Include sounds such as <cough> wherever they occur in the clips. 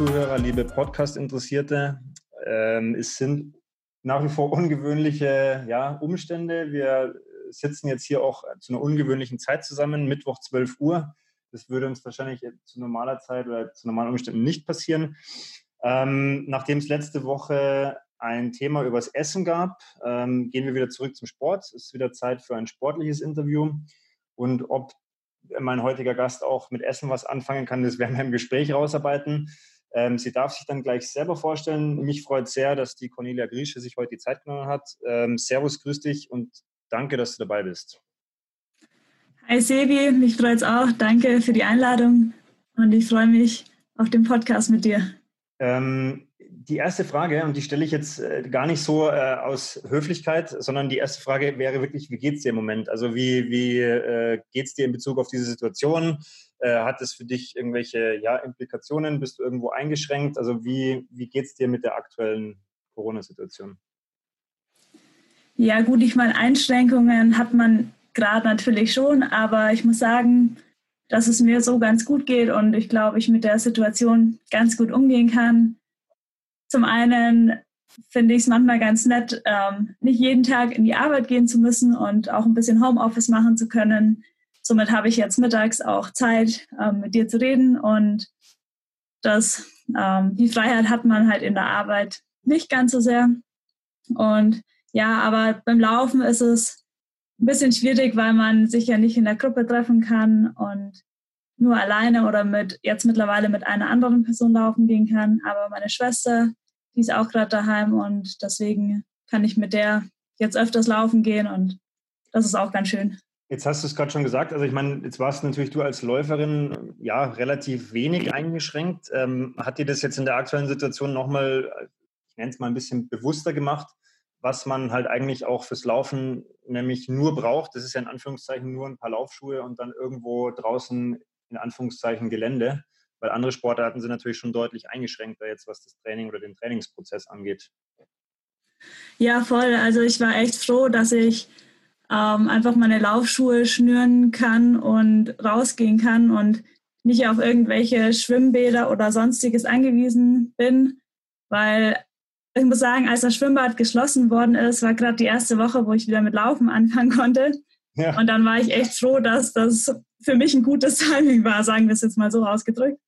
Donautalk-Zuhörer, liebe Podcast-Interessierte. Ähm, es sind nach wie vor ungewöhnliche ja, Umstände. Wir sitzen jetzt hier auch zu einer ungewöhnlichen Zeit zusammen, Mittwoch 12 Uhr. Das würde uns wahrscheinlich zu normaler Zeit oder zu normalen Umständen nicht passieren. Ähm, nachdem es letzte Woche ein Thema übers Essen gab, ähm, gehen wir wieder zurück zum Sport. Es ist wieder Zeit für ein sportliches Interview. Und ob mein heutiger Gast auch mit Essen was anfangen kann, das werden wir im Gespräch rausarbeiten. Ähm, sie darf sich dann gleich selber vorstellen. Mich freut sehr, dass die Cornelia Griesche sich heute die Zeit genommen hat. Ähm, servus, grüß dich und danke, dass du dabei bist. Hi Sebi, mich freut es auch. Danke für die Einladung und ich freue mich auf den Podcast mit dir. Ähm, die erste Frage, und die stelle ich jetzt äh, gar nicht so äh, aus Höflichkeit, sondern die erste Frage wäre wirklich, wie geht es dir im Moment? Also wie, wie äh, geht es dir in Bezug auf diese Situation? Äh, hat es für dich irgendwelche ja, Implikationen? Bist du irgendwo eingeschränkt? Also wie, wie geht es dir mit der aktuellen Corona-Situation? Ja gut, ich meine, Einschränkungen hat man gerade natürlich schon, aber ich muss sagen, dass es mir so ganz gut geht und ich glaube, ich mit der Situation ganz gut umgehen kann. Zum einen finde ich es manchmal ganz nett, ähm, nicht jeden Tag in die Arbeit gehen zu müssen und auch ein bisschen Homeoffice machen zu können. Somit habe ich jetzt mittags auch Zeit, ähm, mit dir zu reden und das, ähm, die Freiheit hat man halt in der Arbeit nicht ganz so sehr. Und ja, aber beim Laufen ist es ein bisschen schwierig, weil man sich ja nicht in der Gruppe treffen kann und nur alleine oder mit jetzt mittlerweile mit einer anderen Person laufen gehen kann. Aber meine Schwester, die ist auch gerade daheim und deswegen kann ich mit der jetzt öfters laufen gehen und das ist auch ganz schön. Jetzt hast du es gerade schon gesagt, also ich meine, jetzt warst natürlich du als Läuferin ja relativ wenig eingeschränkt. Ähm, hat dir das jetzt in der aktuellen Situation nochmal, ich nenne es mal ein bisschen bewusster gemacht, was man halt eigentlich auch fürs Laufen nämlich nur braucht? Das ist ja in Anführungszeichen nur ein paar Laufschuhe und dann irgendwo draußen in Anführungszeichen Gelände weil andere Sportarten sind natürlich schon deutlich eingeschränkter jetzt, was das Training oder den Trainingsprozess angeht. Ja, voll. Also ich war echt froh, dass ich ähm, einfach meine Laufschuhe schnüren kann und rausgehen kann und nicht auf irgendwelche Schwimmbäder oder sonstiges angewiesen bin, weil ich muss sagen, als das Schwimmbad geschlossen worden ist, war gerade die erste Woche, wo ich wieder mit Laufen anfangen konnte. Ja. Und dann war ich echt froh, dass das für mich ein gutes Timing war, sagen wir es jetzt mal so ausgedrückt.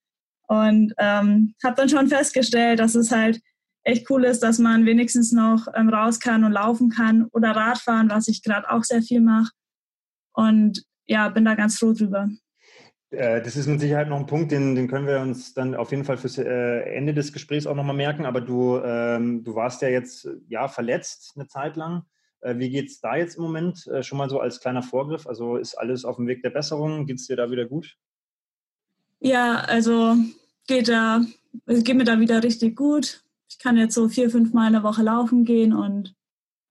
Und ähm, habe dann schon festgestellt, dass es halt echt cool ist, dass man wenigstens noch ähm, raus kann und laufen kann oder Radfahren, was ich gerade auch sehr viel mache. Und ja, bin da ganz froh drüber. Äh, das ist mit Sicherheit noch ein Punkt, den, den können wir uns dann auf jeden Fall fürs äh, Ende des Gesprächs auch nochmal merken. Aber du, ähm, du warst ja jetzt ja verletzt eine Zeit lang. Äh, wie geht es da jetzt im Moment? Schon mal so als kleiner Vorgriff. Also ist alles auf dem Weg der Besserung? Geht es dir da wieder gut? Ja, also geht da, es geht mir da wieder richtig gut. Ich kann jetzt so vier, fünf Mal in der Woche laufen gehen und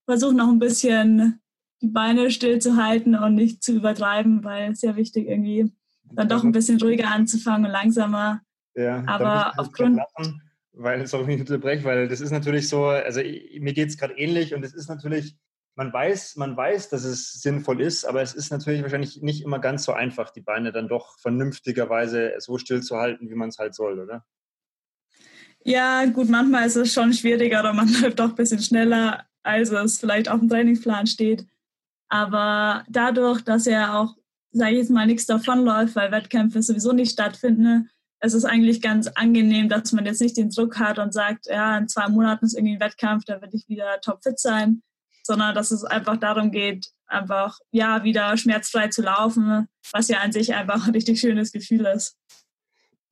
versuche noch ein bisschen die Beine stillzuhalten und nicht zu übertreiben, weil es sehr wichtig irgendwie dann doch ein bisschen ruhiger anzufangen und langsamer. Ja, aber aufgrund. Lachen, weil, sorry, ich unterbreche, weil das ist natürlich so, also mir geht es gerade ähnlich und es ist natürlich, man weiß, man weiß, dass es sinnvoll ist, aber es ist natürlich wahrscheinlich nicht immer ganz so einfach, die Beine dann doch vernünftigerweise so still zu halten, wie man es halt soll, oder? Ja, gut, manchmal ist es schon schwieriger oder man <laughs> läuft doch ein bisschen schneller, als es vielleicht auf dem Trainingsplan steht. Aber dadurch, dass er auch, sage ich jetzt mal, nichts davonläuft, weil Wettkämpfe sowieso nicht stattfinden, es ist eigentlich ganz angenehm, dass man jetzt nicht den Druck hat und sagt, ja, in zwei Monaten ist irgendwie ein Wettkampf, da werde ich wieder topfit sein, sondern dass es einfach darum geht, einfach ja wieder schmerzfrei zu laufen, was ja an sich einfach ein richtig schönes Gefühl ist.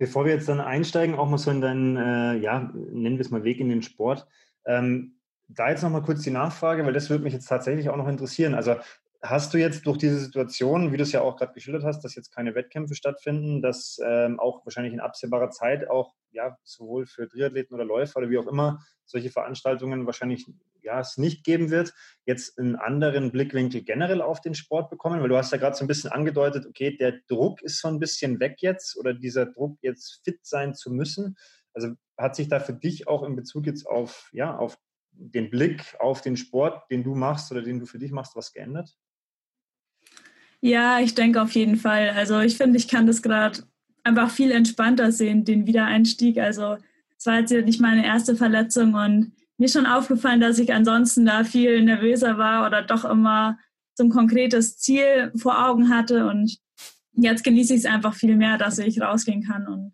Bevor wir jetzt dann einsteigen, auch mal so in deinen, äh, ja, nennen wir es mal Weg in den Sport. Ähm, da jetzt nochmal kurz die Nachfrage, weil das würde mich jetzt tatsächlich auch noch interessieren. Also Hast du jetzt durch diese Situation, wie du es ja auch gerade geschildert hast, dass jetzt keine Wettkämpfe stattfinden, dass ähm, auch wahrscheinlich in absehbarer Zeit auch ja sowohl für Triathleten oder Läufer oder wie auch immer solche Veranstaltungen wahrscheinlich ja es nicht geben wird, jetzt einen anderen Blickwinkel generell auf den Sport bekommen, weil du hast ja gerade so ein bisschen angedeutet, okay, der Druck ist so ein bisschen weg jetzt oder dieser Druck jetzt fit sein zu müssen. Also hat sich da für dich auch in Bezug jetzt auf ja auf den Blick auf den Sport, den du machst oder den du für dich machst, was geändert? Ja, ich denke auf jeden Fall. Also ich finde, ich kann das gerade einfach viel entspannter sehen, den Wiedereinstieg. Also es war jetzt nicht meine erste Verletzung und mir ist schon aufgefallen, dass ich ansonsten da viel nervöser war oder doch immer so ein konkretes Ziel vor Augen hatte. Und jetzt genieße ich es einfach viel mehr, dass ich rausgehen kann und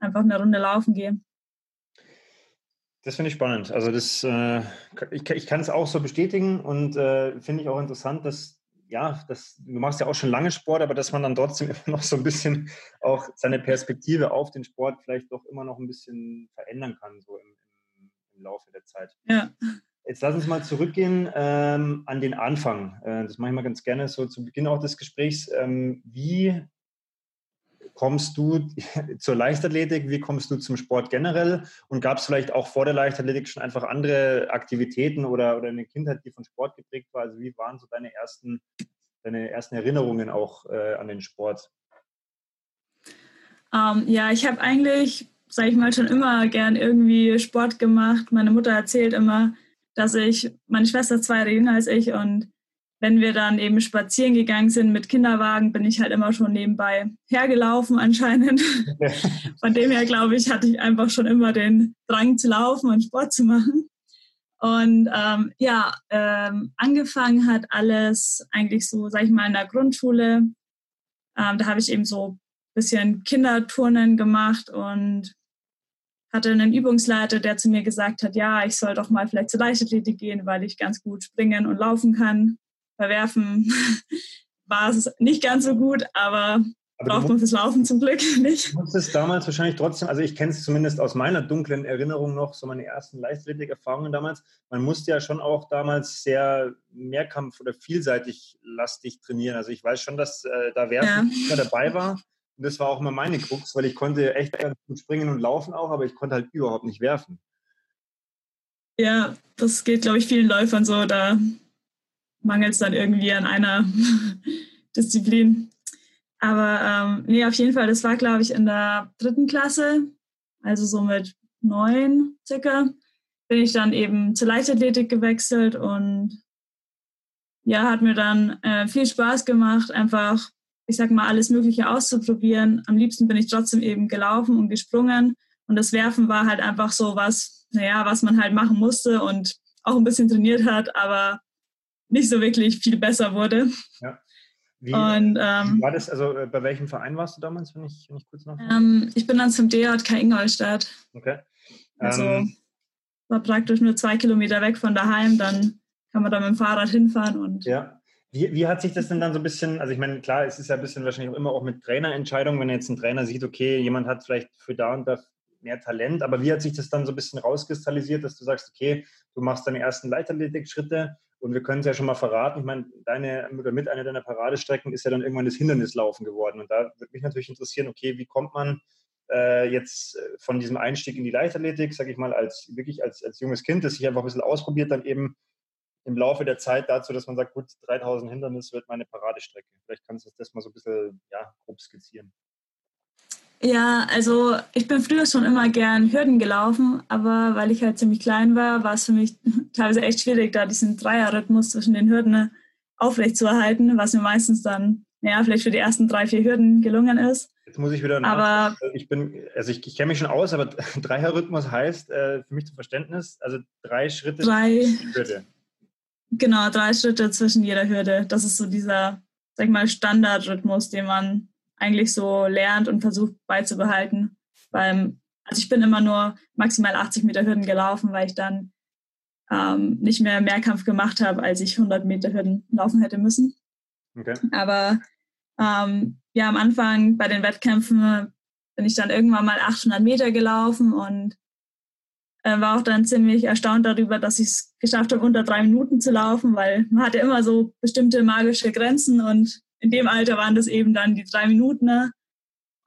einfach eine Runde laufen gehe. Das finde ich spannend. Also das, äh, ich, ich kann es auch so bestätigen und äh, finde ich auch interessant, dass ja, das, du machst ja auch schon lange Sport, aber dass man dann trotzdem <laughs> immer noch so ein bisschen auch seine Perspektive auf den Sport vielleicht doch immer noch ein bisschen verändern kann, so im, im, im Laufe der Zeit. Ja. Jetzt lass uns mal zurückgehen ähm, an den Anfang. Äh, das mache ich mal ganz gerne so zu Beginn auch des Gesprächs. Ähm, wie kommst du <laughs> zur Leichtathletik? Wie kommst du zum Sport generell? Und gab es vielleicht auch vor der Leichtathletik schon einfach andere Aktivitäten oder, oder eine Kindheit, die von Sport geprägt war? Also wie waren so deine ersten, deine ersten Erinnerungen auch äh, an den Sport? Um, ähm, ja, ich habe eigentlich, sage ich mal, schon immer gern irgendwie Sport gemacht. Meine Mutter erzählt immer, dass ich, meine Schwester ist zwei Jahre jünger als ich und wenn wir dann eben spazieren gegangen sind mit Kinderwagen, bin ich halt immer schon nebenbei hergelaufen anscheinend. <laughs> Von dem her, glaube ich, hatte ich einfach schon immer den Drang zu laufen und Sport zu machen. Und ähm, ja, ähm, angefangen hat alles eigentlich so, sag ich mal, in der Grundschule. Ähm, da habe ich eben so ein bisschen Kinderturnen gemacht und hatte einen Übungsleiter, der zu mir gesagt hat, ja, ich soll doch mal vielleicht zur Leichtathletik gehen, weil ich ganz gut springen und laufen kann verwerfen <laughs> war es nicht ganz so gut, aber, aber braucht man fürs Laufen zum Glück <laughs> nicht. Du musstest damals wahrscheinlich trotzdem, also ich kenne es zumindest aus meiner dunklen Erinnerung noch, so meine ersten Leichtathletik-Erfahrungen damals. Man musste ja schon auch damals sehr Mehrkampf- oder vielseitig lastig trainieren. Also ich weiß schon, dass äh, da Werfen ja. dabei war. Und das war auch immer meine Krux, weil ich konnte echt ganz gut springen und laufen auch, aber ich konnte halt überhaupt nicht werfen. Ja, das geht, glaube ich, vielen Läufern so. Da mangelt es dann irgendwie an einer <laughs> Disziplin. Aber ähm, nee, auf jeden Fall, das war, glaube ich, in der dritten Klasse, also so mit neun circa, bin ich dann eben zur Leichtathletik gewechselt und ja, hat mir dann äh, viel Spaß gemacht, einfach, ich sag mal, alles Mögliche auszuprobieren. Am liebsten bin ich trotzdem eben gelaufen und gesprungen und das Werfen war halt einfach so was, naja, was man halt machen musste und auch ein bisschen trainiert hat, aber nicht so wirklich viel besser wurde. Ja. Wie, und, ähm, war das, also äh, bei welchem Verein warst du damals, wenn ich, wenn ich kurz nachfrage? Ähm, ich bin dann zum DJK Ingolstadt. Okay. Also ähm, war praktisch nur zwei Kilometer weg von daheim, dann kann man da mit dem Fahrrad hinfahren und. Ja. Wie, wie hat sich das denn dann so ein bisschen, also ich meine, klar, es ist ja ein bisschen wahrscheinlich auch immer auch mit Trainerentscheidungen, wenn jetzt ein Trainer sieht, okay, jemand hat vielleicht für da und da mehr Talent, aber wie hat sich das dann so ein bisschen rauskristallisiert, dass du sagst, okay, du machst deine ersten Leichtathletik-Schritte und wir können es ja schon mal verraten. Ich meine, deine oder mit einer deiner Paradestrecken ist ja dann irgendwann das Hindernislaufen geworden. Und da würde mich natürlich interessieren, okay, wie kommt man äh, jetzt äh, von diesem Einstieg in die Leichtathletik, sage ich mal, als wirklich als, als junges Kind, das sich einfach ein bisschen ausprobiert, dann eben im Laufe der Zeit dazu, dass man sagt, gut, 3000 Hindernis wird meine Paradestrecke. Vielleicht kannst du das mal so ein bisschen ja, grob skizzieren. Ja, also ich bin früher schon immer gern Hürden gelaufen, aber weil ich halt ziemlich klein war, war es für mich <laughs> teilweise echt schwierig, da diesen Dreierrhythmus zwischen den Hürden aufrechtzuerhalten, was mir meistens dann, naja, vielleicht für die ersten drei, vier Hürden gelungen ist. Jetzt muss ich wieder aber ich bin, also ich, ich kenne mich schon aus, aber <laughs> Dreierrhythmus heißt äh, für mich zum Verständnis, also drei Schritte drei, Hürde. Genau, drei Schritte zwischen jeder Hürde. Das ist so dieser, sag ich mal, Standardrhythmus, den man eigentlich so lernt und versucht beizubehalten. Weil, also ich bin immer nur maximal 80 Meter Hürden gelaufen, weil ich dann ähm, nicht mehr Mehrkampf gemacht habe, als ich 100 Meter Hürden laufen hätte müssen. Okay. Aber ähm, ja, am Anfang bei den Wettkämpfen bin ich dann irgendwann mal 800 Meter gelaufen und äh, war auch dann ziemlich erstaunt darüber, dass ich es geschafft habe, unter drei Minuten zu laufen, weil man hatte immer so bestimmte magische Grenzen und in dem Alter waren das eben dann die drei Minuten. Ne?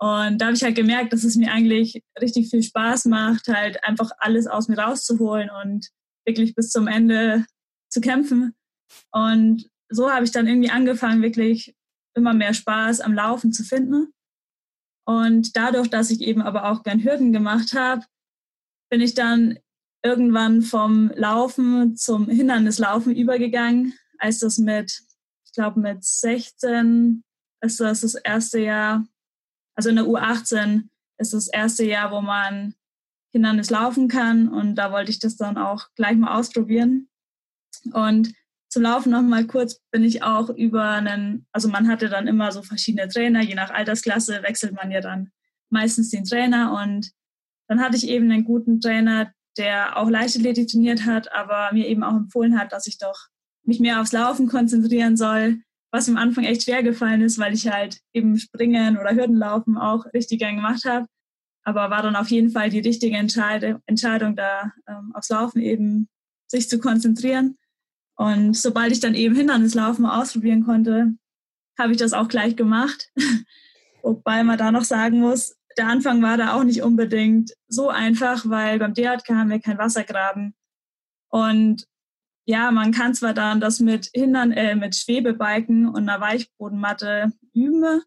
Und da habe ich halt gemerkt, dass es mir eigentlich richtig viel Spaß macht, halt einfach alles aus mir rauszuholen und wirklich bis zum Ende zu kämpfen. Und so habe ich dann irgendwie angefangen, wirklich immer mehr Spaß am Laufen zu finden. Und dadurch, dass ich eben aber auch gern Hürden gemacht habe, bin ich dann irgendwann vom Laufen zum Hindernislaufen übergegangen, als das mit ich glaube mit 16 ist das das erste Jahr, also in der U18 ist das erste Jahr, wo man Hindernis laufen kann und da wollte ich das dann auch gleich mal ausprobieren. Und zum Laufen noch mal kurz bin ich auch über einen, also man hatte dann immer so verschiedene Trainer, je nach Altersklasse wechselt man ja dann meistens den Trainer und dann hatte ich eben einen guten Trainer, der auch Leichtathletik trainiert hat, aber mir eben auch empfohlen hat, dass ich doch mich mehr aufs Laufen konzentrieren soll, was am Anfang echt schwer gefallen ist, weil ich halt eben Springen oder Hürdenlaufen auch richtig gern gemacht habe. Aber war dann auf jeden Fall die richtige Entscheidung, da ähm, aufs Laufen eben sich zu konzentrieren. Und sobald ich dann eben Hindernislaufen ausprobieren konnte, habe ich das auch gleich gemacht. <laughs> Wobei man da noch sagen muss, der Anfang war da auch nicht unbedingt so einfach, weil beim DHK haben wir keinen Wassergraben. Und ja, man kann zwar dann das mit Hindern, äh, mit Schwebebalken und einer Weichbodenmatte üben,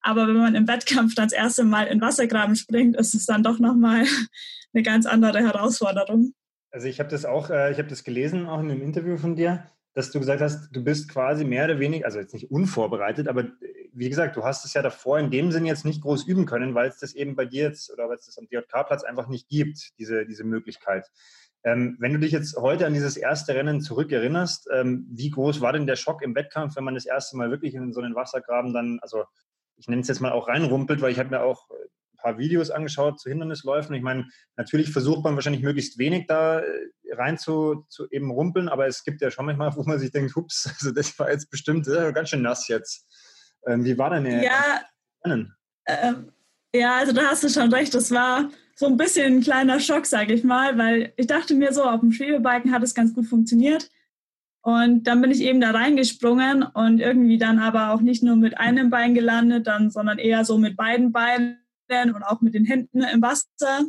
aber wenn man im Wettkampf dann das erste Mal in Wassergraben springt, ist es dann doch nochmal <laughs> eine ganz andere Herausforderung. Also ich habe das auch, äh, ich habe das gelesen, auch in einem Interview von dir, dass du gesagt hast, du bist quasi mehr oder weniger, also jetzt nicht unvorbereitet, aber wie gesagt, du hast es ja davor in dem Sinn jetzt nicht groß üben können, weil es das eben bei dir jetzt oder weil es das am DJK-Platz einfach nicht gibt, diese, diese Möglichkeit. Ähm, wenn du dich jetzt heute an dieses erste Rennen zurückerinnerst, ähm, wie groß war denn der Schock im Wettkampf, wenn man das erste Mal wirklich in so einen Wassergraben dann, also ich nenne es jetzt mal auch reinrumpelt, weil ich habe mir auch ein paar Videos angeschaut zu Hindernisläufen. Ich meine, natürlich versucht man wahrscheinlich möglichst wenig da äh, rein zu, zu eben rumpeln, aber es gibt ja schon manchmal, wo man sich denkt, hups, <laughs> also das war jetzt bestimmt äh, ganz schön nass jetzt. Ähm, wie war denn der ja, Rennen? Ähm, ja, also da hast du schon recht, das war so ein bisschen ein kleiner Schock, sage ich mal, weil ich dachte mir so, auf dem Schwebebalken hat es ganz gut funktioniert. Und dann bin ich eben da reingesprungen und irgendwie dann aber auch nicht nur mit einem Bein gelandet, dann, sondern eher so mit beiden Beinen und auch mit den Händen im Wasser.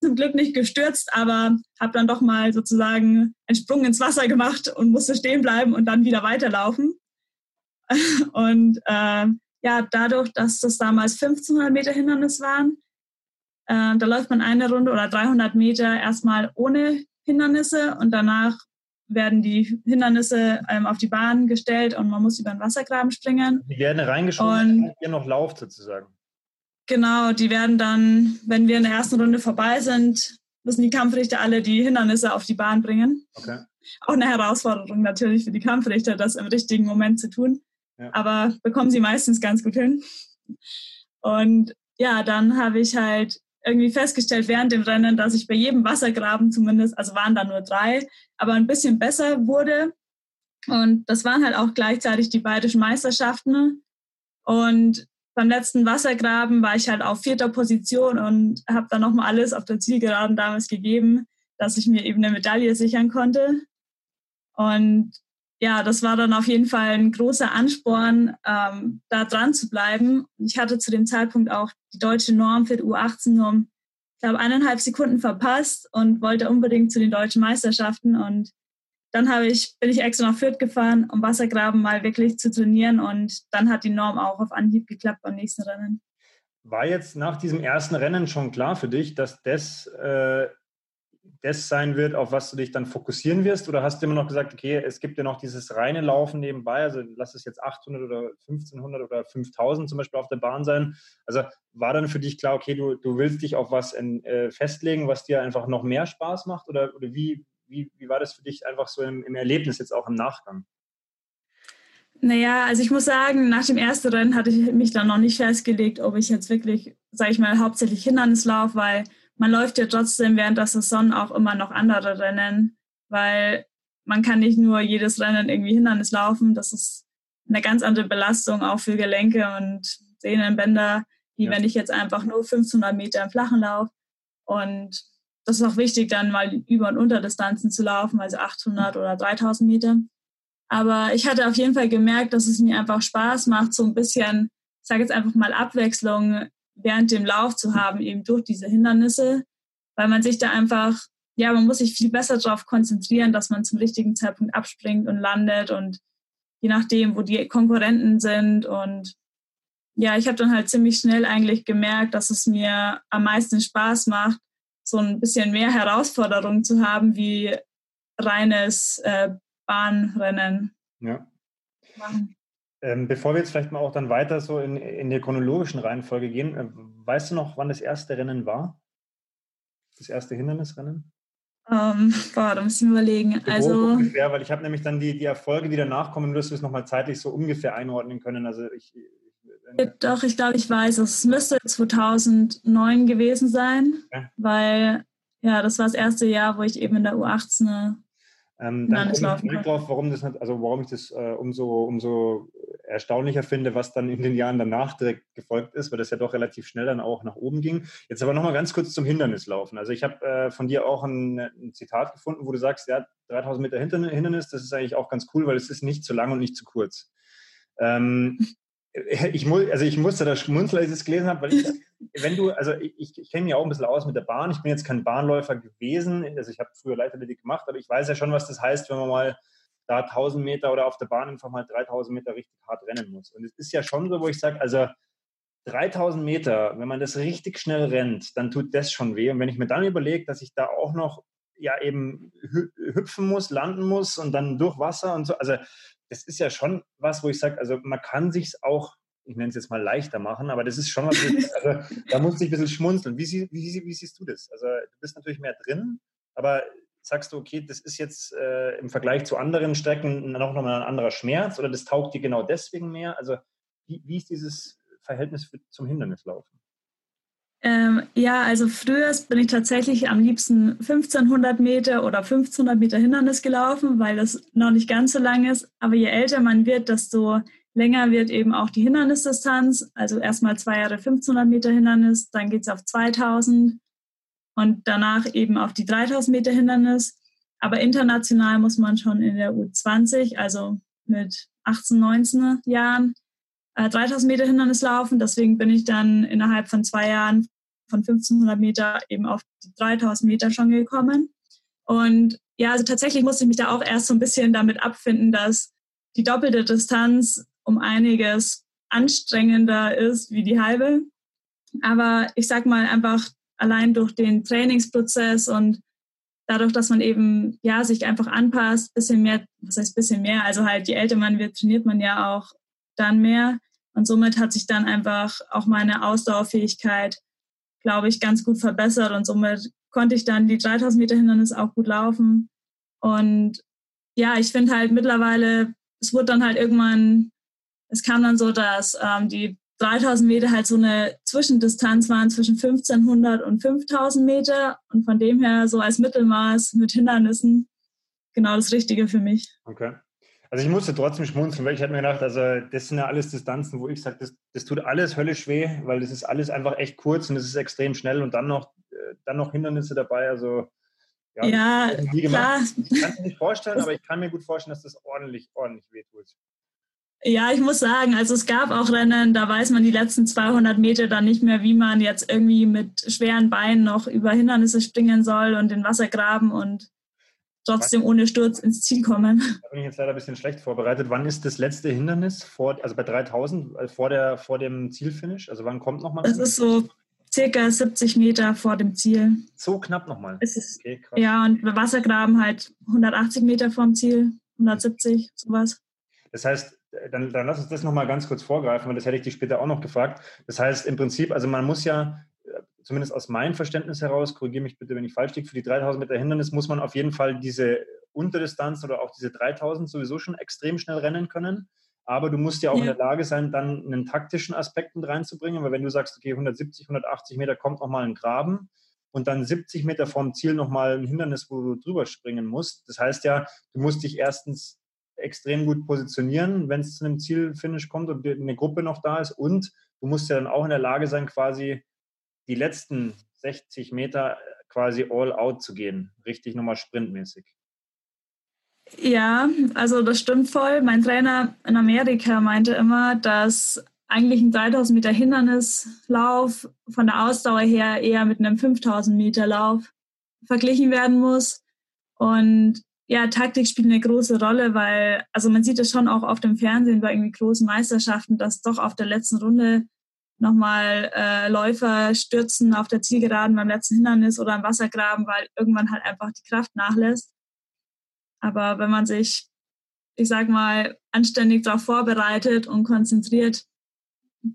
Zum Glück nicht gestürzt, aber habe dann doch mal sozusagen einen Sprung ins Wasser gemacht und musste stehen bleiben und dann wieder weiterlaufen. <laughs> Und äh, ja, dadurch, dass das damals 1500 Meter Hindernis waren, äh, da läuft man eine Runde oder 300 Meter erstmal ohne Hindernisse und danach werden die Hindernisse ähm, auf die Bahn gestellt und man muss über den Wassergraben springen. Die werden reingeschoben, wenn ihr noch lauft sozusagen. Genau, die werden dann, wenn wir in der ersten Runde vorbei sind, müssen die Kampfrichter alle die Hindernisse auf die Bahn bringen. Okay. Auch eine Herausforderung natürlich für die Kampfrichter, das im richtigen Moment zu tun. Aber bekommen sie meistens ganz gut hin. Und ja, dann habe ich halt irgendwie festgestellt während dem Rennen, dass ich bei jedem Wassergraben zumindest, also waren da nur drei, aber ein bisschen besser wurde. Und das waren halt auch gleichzeitig die bayerischen Meisterschaften. Und beim letzten Wassergraben war ich halt auf vierter Position und habe dann nochmal alles auf der Zielgeraden damals gegeben, dass ich mir eben eine Medaille sichern konnte. Und ja, das war dann auf jeden Fall ein großer Ansporn, ähm, da dran zu bleiben. Ich hatte zu dem Zeitpunkt auch die deutsche Norm für die U18 nur um, ich glaube, eineinhalb Sekunden verpasst und wollte unbedingt zu den deutschen Meisterschaften. Und dann habe ich, bin ich extra nach Fürth gefahren, um Wassergraben mal wirklich zu trainieren. Und dann hat die Norm auch auf Anhieb geklappt beim nächsten Rennen. War jetzt nach diesem ersten Rennen schon klar für dich, dass das äh, das sein wird, auf was du dich dann fokussieren wirst? Oder hast du immer noch gesagt, okay, es gibt ja noch dieses reine Laufen nebenbei, also lass es jetzt 800 oder 1500 oder 5000 zum Beispiel auf der Bahn sein. Also war dann für dich klar, okay, du, du willst dich auf was in, äh, festlegen, was dir einfach noch mehr Spaß macht? Oder, oder wie, wie, wie war das für dich einfach so im, im Erlebnis jetzt auch im Nachgang? Naja, also ich muss sagen, nach dem ersten Rennen hatte ich mich dann noch nicht festgelegt, ob ich jetzt wirklich, sage ich mal, hauptsächlich Hindernislauf, weil man läuft ja trotzdem während der Saison auch immer noch andere Rennen, weil man kann nicht nur jedes Rennen irgendwie Hindernis laufen. Das ist eine ganz andere Belastung auch für Gelenke und Sehnenbänder, wie ja. wenn ich jetzt einfach nur 1500 Meter im Flachen laufe. Und das ist auch wichtig, dann mal Über- und Unterdistanzen zu laufen, also 800 oder 3000 Meter. Aber ich hatte auf jeden Fall gemerkt, dass es mir einfach Spaß macht, so ein bisschen, ich sage jetzt einfach mal Abwechslung während dem Lauf zu haben, eben durch diese Hindernisse, weil man sich da einfach, ja, man muss sich viel besser darauf konzentrieren, dass man zum richtigen Zeitpunkt abspringt und landet und je nachdem, wo die Konkurrenten sind und ja, ich habe dann halt ziemlich schnell eigentlich gemerkt, dass es mir am meisten Spaß macht, so ein bisschen mehr Herausforderungen zu haben, wie reines äh, Bahnrennen. Ja. Machen. Ähm, bevor wir jetzt vielleicht mal auch dann weiter so in, in der chronologischen Reihenfolge gehen, äh, weißt du noch, wann das erste Rennen war? Das erste Hindernisrennen? Um, ähm, boah, da muss ich mir überlegen. So also, ungefähr, weil ich habe nämlich dann die, die Erfolge, die danach kommen, wirst du es nochmal zeitlich so ungefähr einordnen können. Also ich, ich doch, ich glaube, ich weiß, es müsste 2009 gewesen sein, okay. weil ja, das war das erste Jahr, wo ich eben in der U18 ähm, dann komme ich direkt drauf, warum das also warum ich das äh, umso, umso erstaunlicher finde, was dann in den Jahren danach direkt gefolgt ist, weil das ja doch relativ schnell dann auch nach oben ging. Jetzt aber nochmal ganz kurz zum Hindernislaufen. Also ich habe äh, von dir auch ein, ein, Zitat gefunden, wo du sagst, ja, 3000 Meter Hindernis, das ist eigentlich auch ganz cool, weil es ist nicht zu lang und nicht zu kurz. Ähm, <laughs> ich, muss, also ich musste da schmunzeln, als ich es gelesen habe, weil ich, <laughs> wenn du, also ich, ich kenne mich auch ein bisschen aus mit der Bahn. Ich bin jetzt kein Bahnläufer gewesen, also ich habe früher Leichtathletik gemacht, aber ich weiß ja schon, was das heißt, wenn man mal da 1000 Meter oder auf der Bahn einfach mal 3000 Meter richtig hart rennen muss. Und es ist ja schon so, wo ich sage, also 3000 Meter, wenn man das richtig schnell rennt, dann tut das schon weh. Und wenn ich mir dann überlege, dass ich da auch noch ja eben hüpfen muss, landen muss und dann durch Wasser und so, also das ist ja schon was, wo ich sage, also man kann sich auch, ich nenne es jetzt mal leichter machen, aber das ist schon was, also, da muss ich ein bisschen schmunzeln. Wie, sie, wie, wie, siehst du das? Also du bist natürlich mehr drin, aber sagst du, okay, das ist jetzt äh, im Vergleich zu anderen Strecken noch nochmal ein anderer Schmerz oder das taugt dir genau deswegen mehr? Also wie, wie ist dieses Verhältnis für, zum Hindernislaufen? Ähm, ja, also früher bin ich tatsächlich am liebsten 1500 Meter oder 1500 Meter Hindernis gelaufen, weil das noch nicht ganz so lang ist. Aber je älter man wird, desto länger wird eben auch die Hindernisdistanz. Also erstmal zwei Jahre 1500 Meter Hindernis, dann geht es auf 2000 und danach eben auf die 3000 Meter Hindernis. Aber international muss man schon in der U20, also mit 18, 19 Jahren, 3000 äh, Meter Hindernis laufen. Deswegen bin ich dann innerhalb von zwei Jahren von 1500 Meter eben auf die 3000 Meter schon gekommen. Und ja, also tatsächlich musste ich mich da auch erst so ein bisschen damit abfinden, dass die doppelte Distanz um einiges anstrengender ist wie die halbe. Aber ich sag mal einfach allein durch den Trainingsprozess und dadurch, dass man eben ja sich einfach anpasst, bisschen mehr, was heißt bisschen mehr, also halt je älter man wird, trainiert man ja auch dann mehr und somit hat sich dann einfach auch meine Ausdauerfähigkeit, glaube ich, ganz gut verbessert. Und somit konnte ich dann die 3000 Meter Hindernis auch gut laufen. Und ja, ich finde halt mittlerweile, es wurde dann halt irgendwann, es kam dann so, dass ähm, die 3000 Meter halt so eine Zwischendistanz waren zwischen 1500 und 5000 Meter. Und von dem her so als Mittelmaß mit Hindernissen genau das Richtige für mich. Okay. Also ich musste trotzdem schmunzeln, weil ich habe mir gedacht, also das sind ja alles Distanzen, wo ich sage, das, das tut alles höllisch weh, weil das ist alles einfach echt kurz und es ist extrem schnell und dann noch, äh, dann noch Hindernisse dabei. Also ja, ja klar. Ich kann es mir nicht vorstellen, aber ich kann mir gut vorstellen, dass das ordentlich, ordentlich weh tut. Ja, ich muss sagen, also es gab auch Rennen, da weiß man die letzten 200 Meter dann nicht mehr, wie man jetzt irgendwie mit schweren Beinen noch über Hindernisse springen soll und den Wasser graben und trotzdem ohne Sturz ins Ziel kommen. Da bin ich jetzt leider ein bisschen schlecht vorbereitet. Wann ist das letzte Hindernis, vor, also bei 3000, äh, vor, der, vor dem Zielfinish? Also wann kommt nochmal? Das ist so circa 70 Meter vor dem Ziel. So knapp nochmal? okay, ja, und Wassergraben halt 180 Meter vorm Ziel, 170, sowas. Das heißt, dann, dann lass uns das nochmal ganz kurz vorgreifen, weil das hätte ich dich später auch noch gefragt. Das heißt im Prinzip, also man muss ja zumindest aus meinem Verständnis heraus, korrigiere mich bitte, wenn ich falsch liege, für die 3000 Meter Hindernis muss man auf jeden Fall diese Unterdistanz oder auch diese 3000 sowieso schon extrem schnell rennen können. Aber du musst ja auch ja. in der Lage sein, dann einen taktischen Aspekt mit reinzubringen. Weil wenn du sagst, okay, 170, 180 Meter kommt nochmal ein Graben und dann 70 Meter vom Ziel nochmal ein Hindernis, wo du drüber springen musst. Das heißt ja, du musst dich erstens extrem gut positionieren, wenn es zu einem Zielfinish kommt und eine Gruppe noch da ist. Und du musst ja dann auch in der Lage sein, quasi die letzten 60 Meter äh, quasi all out zu gehen, richtig nochmal sprintmäßig. Ja, also das stimmt voll. Mein Trainer in Amerika meinte immer, dass eigentlich ein 3000 Meter Hindernislauf von der Ausdauer her eher mit einem 5000 Meter Lauf verglichen werden muss. Und ja, Taktik spielt eine große Rolle, weil, also man sieht es schon auch auf dem Fernsehen bei irgendwie großen Meisterschaften, dass doch auf der letzten Runde nochmal äh, Läufer stürzen auf der Zielgeraden beim letzten Hindernis oder im Wassergraben, weil irgendwann halt einfach die Kraft nachlässt. Aber wenn man sich ich sag mal, anständig darauf vorbereitet und konzentriert,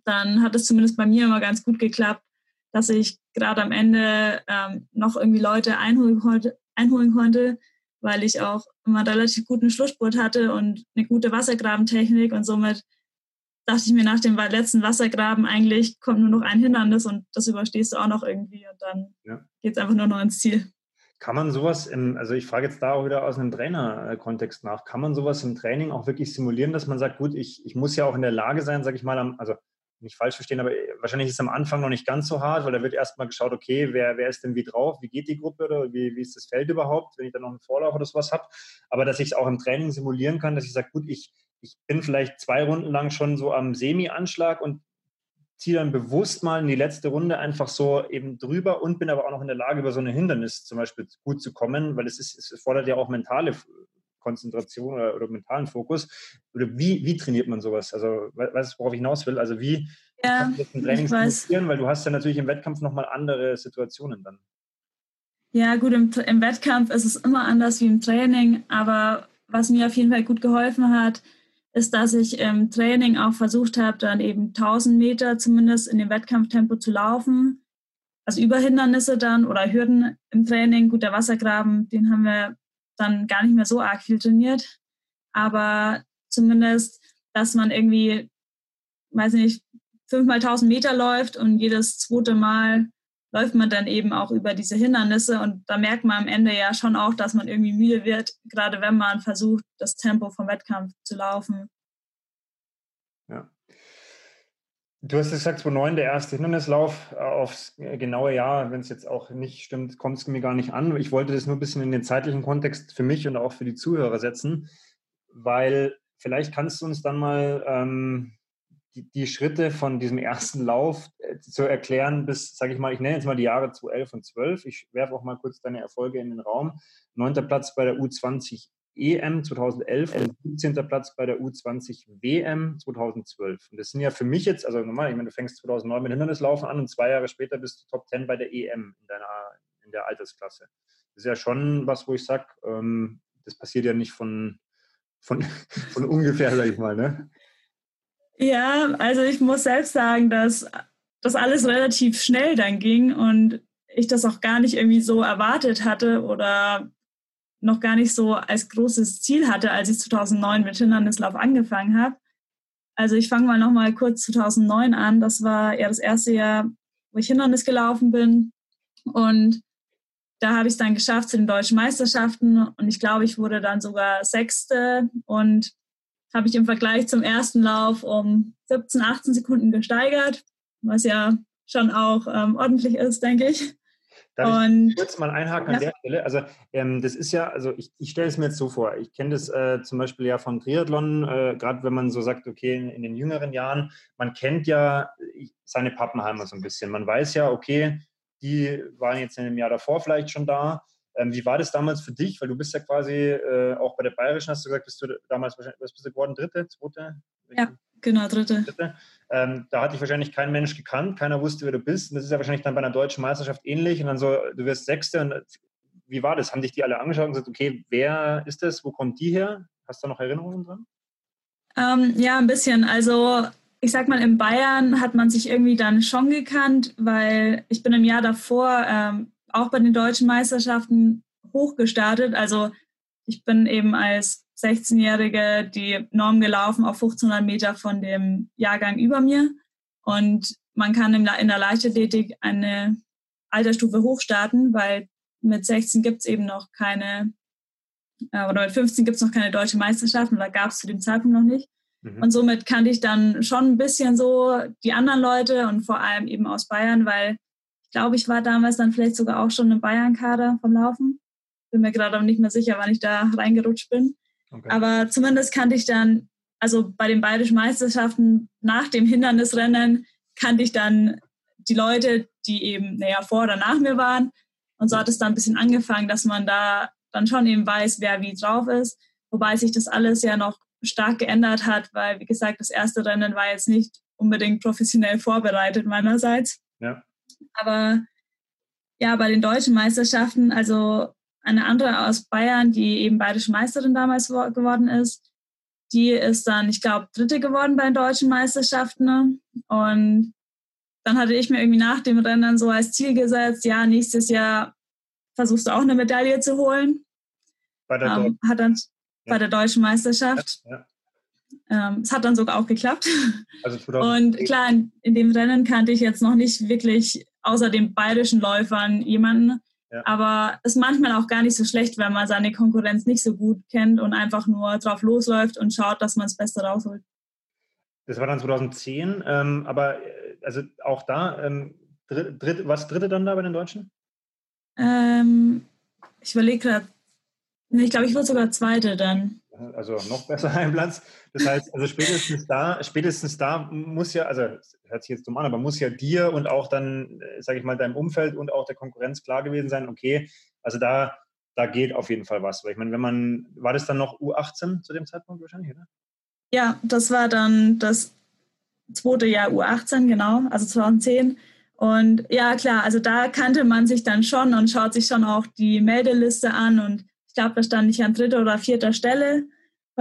dann hat es zumindest bei mir immer ganz gut geklappt, dass ich gerade am Ende ähm, noch irgendwie Leute einholen konnte, einholen konnte, weil ich auch immer einen relativ guten Schlussspurt hatte und eine gute Wassergrabentechnik und somit dachte ich mir nach dem letzten Wassergraben eigentlich kommt nur noch ein Hindernis und das überstehst du auch noch irgendwie und dann ja. geht es einfach nur noch ins Ziel. Kann man sowas im, also ich frage jetzt da auch wieder aus einem Trainer-Kontext nach, kann man sowas im Training auch wirklich simulieren, dass man sagt, gut, ich, ich muss ja auch in der Lage sein, sage ich mal, am, also nicht falsch verstehen, aber wahrscheinlich ist es am Anfang noch nicht ganz so hart, weil da wird erstmal geschaut, okay, wer, wer ist denn wie drauf, wie geht die Gruppe oder wie, wie ist das Feld überhaupt, wenn ich dann noch einen Vorlauf oder sowas habe. Aber dass ich es auch im Training simulieren kann, dass ich sage, gut, ich, ich bin vielleicht zwei Runden lang schon so am Semi-Anschlag und ziehe dann bewusst mal in die letzte Runde einfach so eben drüber und bin aber auch noch in der Lage, über so ein Hindernis zum Beispiel gut zu kommen, weil es, ist, es fordert ja auch mentale Konzentration oder, oder mentalen Fokus. Oder wie, wie trainiert man sowas? Also, weißt du, worauf ich hinaus will? Also, wie ja, kann man das <laughs> Training trainieren? Weil du hast ja natürlich im Wettkampf nochmal andere Situationen dann. Ja, gut, im, im Wettkampf ist es immer anders wie im Training, aber was mir auf jeden Fall gut geholfen hat, ist, dass ich im Training auch versucht habe, dann eben 1000 Meter zumindest in dem Wettkampftempo zu laufen. Also über Hindernisse dann oder Hürden im Training. Gut, der Wassergraben, den haben wir dann gar nicht mehr so arg viel trainiert. Aber zumindest, dass man irgendwie, weiß nicht, fünfmal 1000 Meter läuft und jedes zweite Mal läuft man dann eben auch über diese Hindernisse und da merkt man am Ende ja schon auch, dass man irgendwie müde wird, gerade wenn man versucht, das Tempo vom Wettkampf zu laufen. Ja. Du hast gesagt, 2009 der erste Hindernislauf aufs genaue Jahr, wenn es jetzt auch nicht stimmt, kommt es mir gar nicht an. Ich wollte das nur ein bisschen in den zeitlichen Kontext für mich und auch für die Zuhörer setzen, weil vielleicht kannst du uns dann mal ähm, die, die, Schritte von diesem ersten Lauf äh, zu erklären bis, sage ich mal, ich nenne jetzt mal die Jahre 2011 und 12. Ich werfe auch mal kurz deine Erfolge in den Raum. Neunter Platz bei der U20 EM 2011 und 17. Platz bei der U20 WM 2012. Und das sind ja für mich jetzt, also normal, ich meine, du fängst 2009 mit Hindernislaufen an und zwei Jahre später bist du Top 10 bei der EM in deiner in der Altersklasse. Das ist ja schon was, wo ich sage, ähm, das passiert ja nicht von, von, <laughs> von ungefähr, sage ich mal. Ne? Ja, also ich muss selbst sagen, dass das alles relativ schnell dann ging und ich das auch gar nicht irgendwie so erwartet hatte oder noch gar nicht so als großes Ziel hatte, als ich 2009 mit Hindernislauf angefangen habe. Also ich fange mal noch mal kurz 2009 an. Das war ja das erste Jahr, wo ich Hindernis gelaufen bin und da habe ich es dann geschafft zu den deutschen Meisterschaften und ich glaube, ich wurde dann sogar Sechste und habe ich im Vergleich zum ersten Lauf um 17, 18 Sekunden gesteigert, was ja schon auch ähm, ordentlich ist, denke ich. Darf und, ich kurz mal einhaken ja. an der Stelle? Also ähm, das ist ja, also ich, ich stelle es mir jetzt so vor, ich kenne das äh, zum Beispiel ja vom Triathlon, äh, gerade wenn man so sagt, okay, in, in, den jüngeren Jahren, man kennt ja seine Pappenheimer so ein bisschen. Man weiß ja, okay, die waren jetzt in dem Jahr davor vielleicht schon da ähm, wie war das damals für dich? Weil du bist ja quasi äh, auch bei der Bayerischen, hast du gesagt, bist du damals wahrscheinlich, was bist du geworden? Dritte, zweite? Ja, genau, dritte. dritte. Ähm, da hat dich wahrscheinlich kein Mensch gekannt, keiner wusste, wer du bist. Und das ist ja wahrscheinlich dann bei einer deutschen Meisterschaft ähnlich. Und dann so, du wirst Sechste. Und wie war das? Haben dich die alle angeschaut und gesagt, okay, wer ist das? Wo kommt die her? Hast du noch Erinnerungen dran? Ähm, ja, ein bisschen. Also ich sag mal, in Bayern hat man sich irgendwie dann schon gekannt, weil ich bin im Jahr davor ähm, auch bei den deutschen Meisterschaften hochgestartet. Also ich bin eben als 16-Jährige die Norm gelaufen auf 1500 Meter von dem Jahrgang über mir. Und man kann in der Leichtathletik eine Altersstufe hochstarten, weil mit 16 gibt es eben noch keine, äh, oder mit 15 gibt es noch keine deutsche Meisterschaften, oder gab es zu dem Zeitpunkt noch nicht. Mhm. Und somit kannte ich dann schon ein bisschen so die anderen Leute und vor allem eben aus Bayern, weil glaube, ich war damals dann vielleicht sogar auch schon im Bayern-Kader vom Laufen. Bin mir gerade aber nicht mehr sicher, wann ich da reingerutscht bin. Okay. Aber zumindest kannte ich dann, also bei den bayerischen Meisterschaften nach dem Hindernisrennen, kannte ich dann die Leute, die eben näher vor oder nach mir waren. Und so hat es dann ein bisschen angefangen, dass man da dann schon eben weiß, wer wie drauf ist. Wobei sich das alles ja noch stark geändert hat, weil, wie gesagt, das erste Rennen war jetzt nicht unbedingt professionell vorbereitet meinerseits. Ja. Aber ja, bei den deutschen Meisterschaften, also eine andere aus Bayern, die eben bayerische Meisterin damals geworden ist, Die ist dann, ich glaube, Dritte geworden bei den deutschen Meisterschaften. Ne? Und dann hatte ich mir irgendwie nach dem Rennen so als Ziel gesetzt, ja, nächstes Jahr versuchst du auch eine Medaille zu holen. Bei der, ähm, hat dann, ja. bei der deutschen Meisterschaft. Ja. Ähm, es hat dann sogar auch geklappt. <laughs> Also und klar, in, in, dem Rennen kannte ich jetzt noch nicht wirklich außer den bayerischen Läufern jemanden. Ja. Aber es ist manchmal auch gar nicht so schlecht, wenn man seine Konkurrenz nicht so gut kennt und einfach nur drauf losläuft und schaut, dass man das Beste rausholt. Das war dann 2010, ähm, aber äh, also auch da, ähm, dritt, dritt, was dritte dann da bei den Deutschen? Ähm, ich überlege gerade, ich glaube, ich wurde sogar Zweite dann. Also noch besser <laughs> ein Platz. Das heißt, also spätestens da, spätestens da muss ja, also hört sich jetzt dumm an, aber muss ja dir und auch dann, äh, sage ich mal, deinem Umfeld und auch der Konkurrenz klar gewesen sein, okay, also da, da geht auf jeden Fall was. Weil ich meine, wenn man, war das dann noch U18 zu dem Zeitpunkt wahrscheinlich, oder? Ja, das war dann das zweite Jahr U18, genau, also 2010. Und ja, klar, also da kannte man sich dann schon und schaut sich schon auch die Meldeliste an und ich glaube, da stand ich an dritter oder vierter Stelle.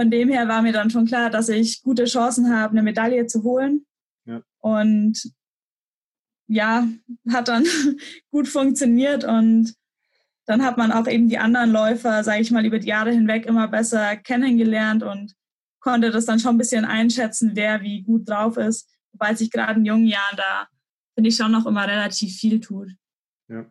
Von dem her war mir dann schon klar, dass ich gute Chancen habe, eine Medaille zu holen. Ja. Und ja, hat dann <laughs> gut funktioniert und dann hat man auch eben die anderen Läufer, sage ich mal, über die Jahre hinweg immer besser kennengelernt und konnte das dann schon ein bisschen einschätzen, wer wie gut drauf ist. Wobei sich gerade in jungen Jahren da, finde ich, schon noch immer relativ viel tut. Ja.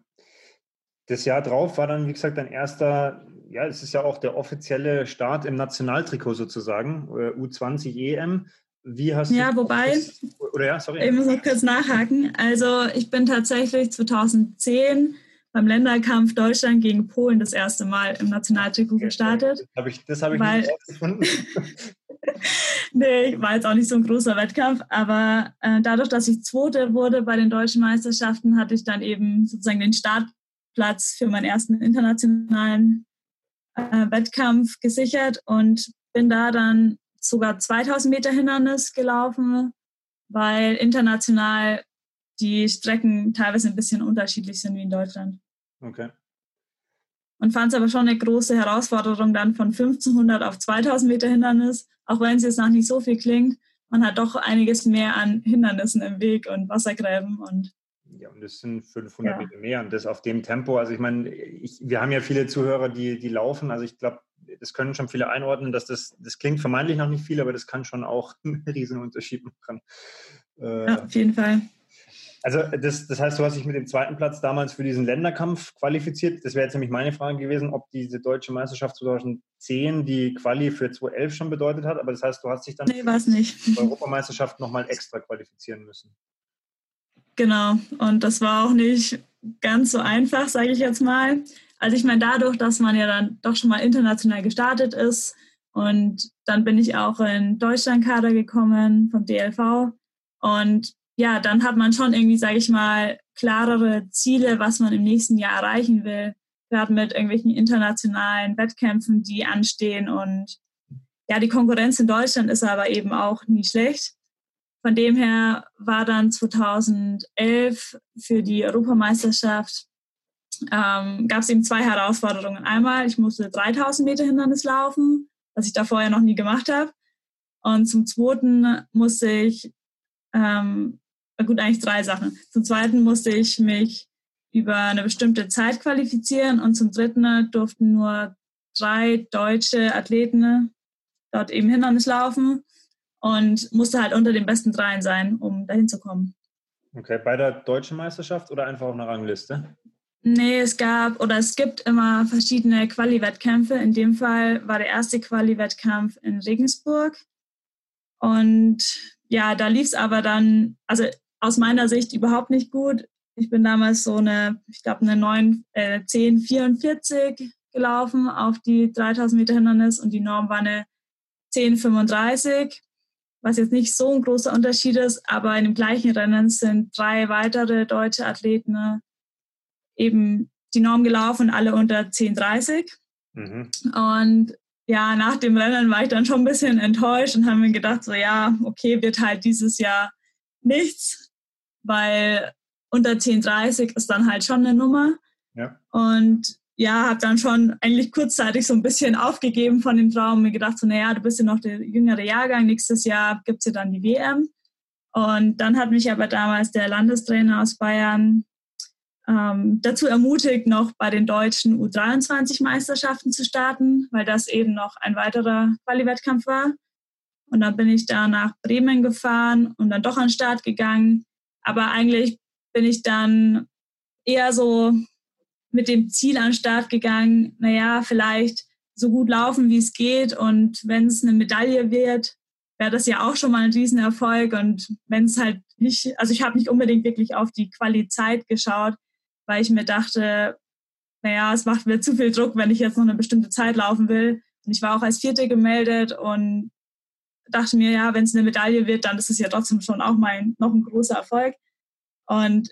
Das Jahr drauf war dann, wie gesagt, dein erster ja, es ist ja auch der offizielle Start im Nationaltrikot sozusagen, äh, U20 EM. Wie hast ja, du wobei, das, oder ja, sorry. Ich muss noch kurz nachhaken. Also ich bin tatsächlich 2010 beim Länderkampf Deutschland gegen Polen das erste Mal im Nationaltrikot gestartet. Das habe ich, das hab ich weil, nicht gefunden. <laughs> nee, war jetzt auch nicht so ein großer Wettkampf, aber äh, dadurch, dass ich Zweite wurde bei den deutschen Meisterschaften, hatte ich dann eben sozusagen den Startplatz für meinen ersten internationalen äh, Wettkampf gesichert und bin da dann sogar 2000 Meter Hindernis gelaufen, weil international die Strecken teilweise ein bisschen unterschiedlich sind wie in Deutschland. Okay. Und fand es aber schon eine große Herausforderung dann von 1500 auf 2000 Meter Hindernis, auch wenn es jetzt noch nicht so viel klingt. Man hat doch einiges mehr an Hindernissen im Weg und Wassergräben und ja, und das sind 500 ja. Meter mehr und das auf dem Tempo. Also ich meine, ich, wir haben ja viele Zuhörer, die, die laufen. Also ich glaube, das können schon viele einordnen, dass das, das klingt vermeintlich noch nicht viel, aber das kann schon auch <laughs> einen riesen Unterschied machen. Äh, ja, auf jeden Fall. Also das, das heißt, du hast dich mit dem zweiten Platz damals für diesen Länderkampf qualifiziert. Das wäre jetzt nämlich meine Frage gewesen, ob diese deutsche Meisterschaft 2010 die Quali für 2011 schon bedeutet hat. Aber das heißt, du hast dich dann nee, für die Europameisterschaft nochmal extra qualifizieren müssen. Genau, und das war auch nicht ganz so einfach, sage ich jetzt mal. Also ich meine, dadurch, dass man ja dann doch schon mal international gestartet ist und dann bin ich auch in Deutschlandkader gekommen vom DLV und ja, dann hat man schon irgendwie, sage ich mal, klarere Ziele, was man im nächsten Jahr erreichen will, gerade mit irgendwelchen internationalen Wettkämpfen, die anstehen und ja, die Konkurrenz in Deutschland ist aber eben auch nie schlecht. Von dem her war dann 2011 für die Europameisterschaft ähm, gab es eben zwei Herausforderungen. Einmal, ich musste 3000 Meter Hindernis laufen, was ich da vorher noch nie gemacht habe. Und zum Zweiten musste ich, ähm, gut, eigentlich drei Sachen. Zum Zweiten musste ich mich über eine bestimmte Zeit qualifizieren und zum Dritten durften nur drei deutsche Athleten dort eben Hindernis laufen und musste halt unter den besten dreien sein, um dahin zu kommen. Okay, bei der deutschen Meisterschaft oder einfach auf einer Rangliste? Nee, es gab oder es gibt immer verschiedene Quali-Wettkämpfe. In dem Fall war der erste Quali-Wettkampf in Regensburg. Und ja, da lief es aber dann, also aus meiner Sicht überhaupt nicht gut. Ich bin damals so eine, ich glaube, eine 9, äh, 1044 gelaufen auf die 3000 Meter Hindernis und die Norm war eine 1035 was jetzt nicht so ein großer Unterschied ist, aber in dem gleichen Rennen sind drei weitere deutsche Athleten eben die Norm gelaufen, alle unter 10,30. Mhm. Und ja, nach dem Rennen war ich dann schon ein bisschen enttäuscht und habe mir gedacht, so ja, okay, wird halt dieses Jahr nichts, weil unter 10,30 ist dann halt schon eine Nummer. Ja. Und ja, habe dann schon eigentlich kurzzeitig so ein bisschen aufgegeben von dem Traum, mir gedacht, so, naja, du bist ja noch der jüngere Jahrgang, nächstes Jahr gibt es ja dann die WM. Und dann hat mich aber damals der Landestrainer aus Bayern ähm, dazu ermutigt, noch bei den deutschen U23-Meisterschaften zu starten, weil das eben noch ein weiterer Quali-Wettkampf war. Und dann bin ich da nach Bremen gefahren und dann doch an den Start gegangen. Aber eigentlich bin ich dann eher so mit dem Ziel an den Start gegangen, naja, vielleicht so gut laufen, wie es geht. Und wenn es eine Medaille wird, wäre das ja auch schon mal ein Riesenerfolg. Und wenn es halt nicht, also ich habe nicht unbedingt wirklich auf die Qualität geschaut, weil ich mir dachte, naja, es macht mir zu viel Druck, wenn ich jetzt noch eine bestimmte Zeit laufen will. Und ich war auch als Vierte gemeldet und dachte mir, ja, wenn es eine Medaille wird, dann ist es ja trotzdem schon auch mein noch ein großer Erfolg. Und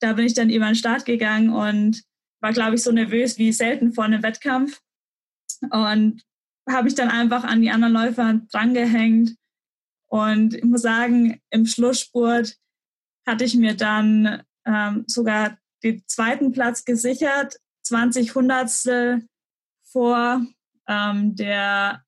da bin ich dann eben an den Start gegangen und war, glaube ich, so nervös wie selten vor einem Wettkampf. Und habe ich dann einfach an die anderen Läufer drangehängt. Und ich muss sagen, im Schlussspurt hatte ich mir dann ähm, sogar den zweiten Platz gesichert, 20 Hundertstel vor ähm, der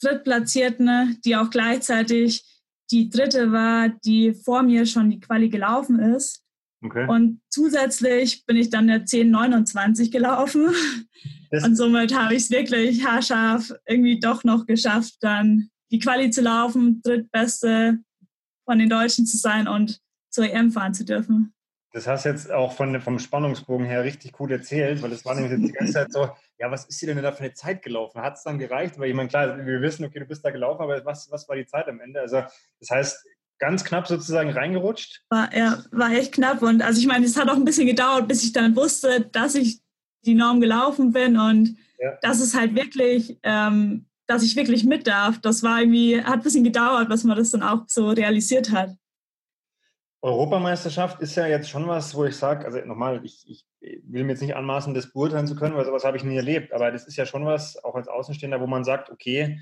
Drittplatzierten, die auch gleichzeitig die dritte war, die vor mir schon die Quali gelaufen ist. Okay. Und zusätzlich bin ich dann der 1029 gelaufen. Das und somit habe ich es wirklich haarscharf irgendwie doch noch geschafft, dann die Quali zu laufen, drittbeste von den Deutschen zu sein und zur EM fahren zu dürfen. Das hast jetzt auch von, vom Spannungsbogen her richtig gut erzählt, weil es war nämlich die ganze Zeit so, ja, was ist dir denn da für eine Zeit gelaufen? Hat es dann gereicht? Weil ich meine, klar, wir wissen, okay, du bist da gelaufen, aber was, was war die Zeit am Ende? Also das heißt, ganz knapp sozusagen reingerutscht? War, ja, war echt knapp und also ich meine, es hat auch ein bisschen gedauert, bis ich dann wusste, dass ich die Norm gelaufen bin und ja. dass es halt wirklich, ähm, dass ich wirklich mit darf. Das war irgendwie, hat ein bisschen gedauert, was man das dann auch so realisiert hat. Europameisterschaft ist ja jetzt schon was, wo ich sage, also nochmal, ich, ich, will mir jetzt nicht anmaßen, das beurteilen zu können, weil sowas habe ich nie erlebt, aber das ist ja schon was, auch als Außenstehender, wo man sagt, okay,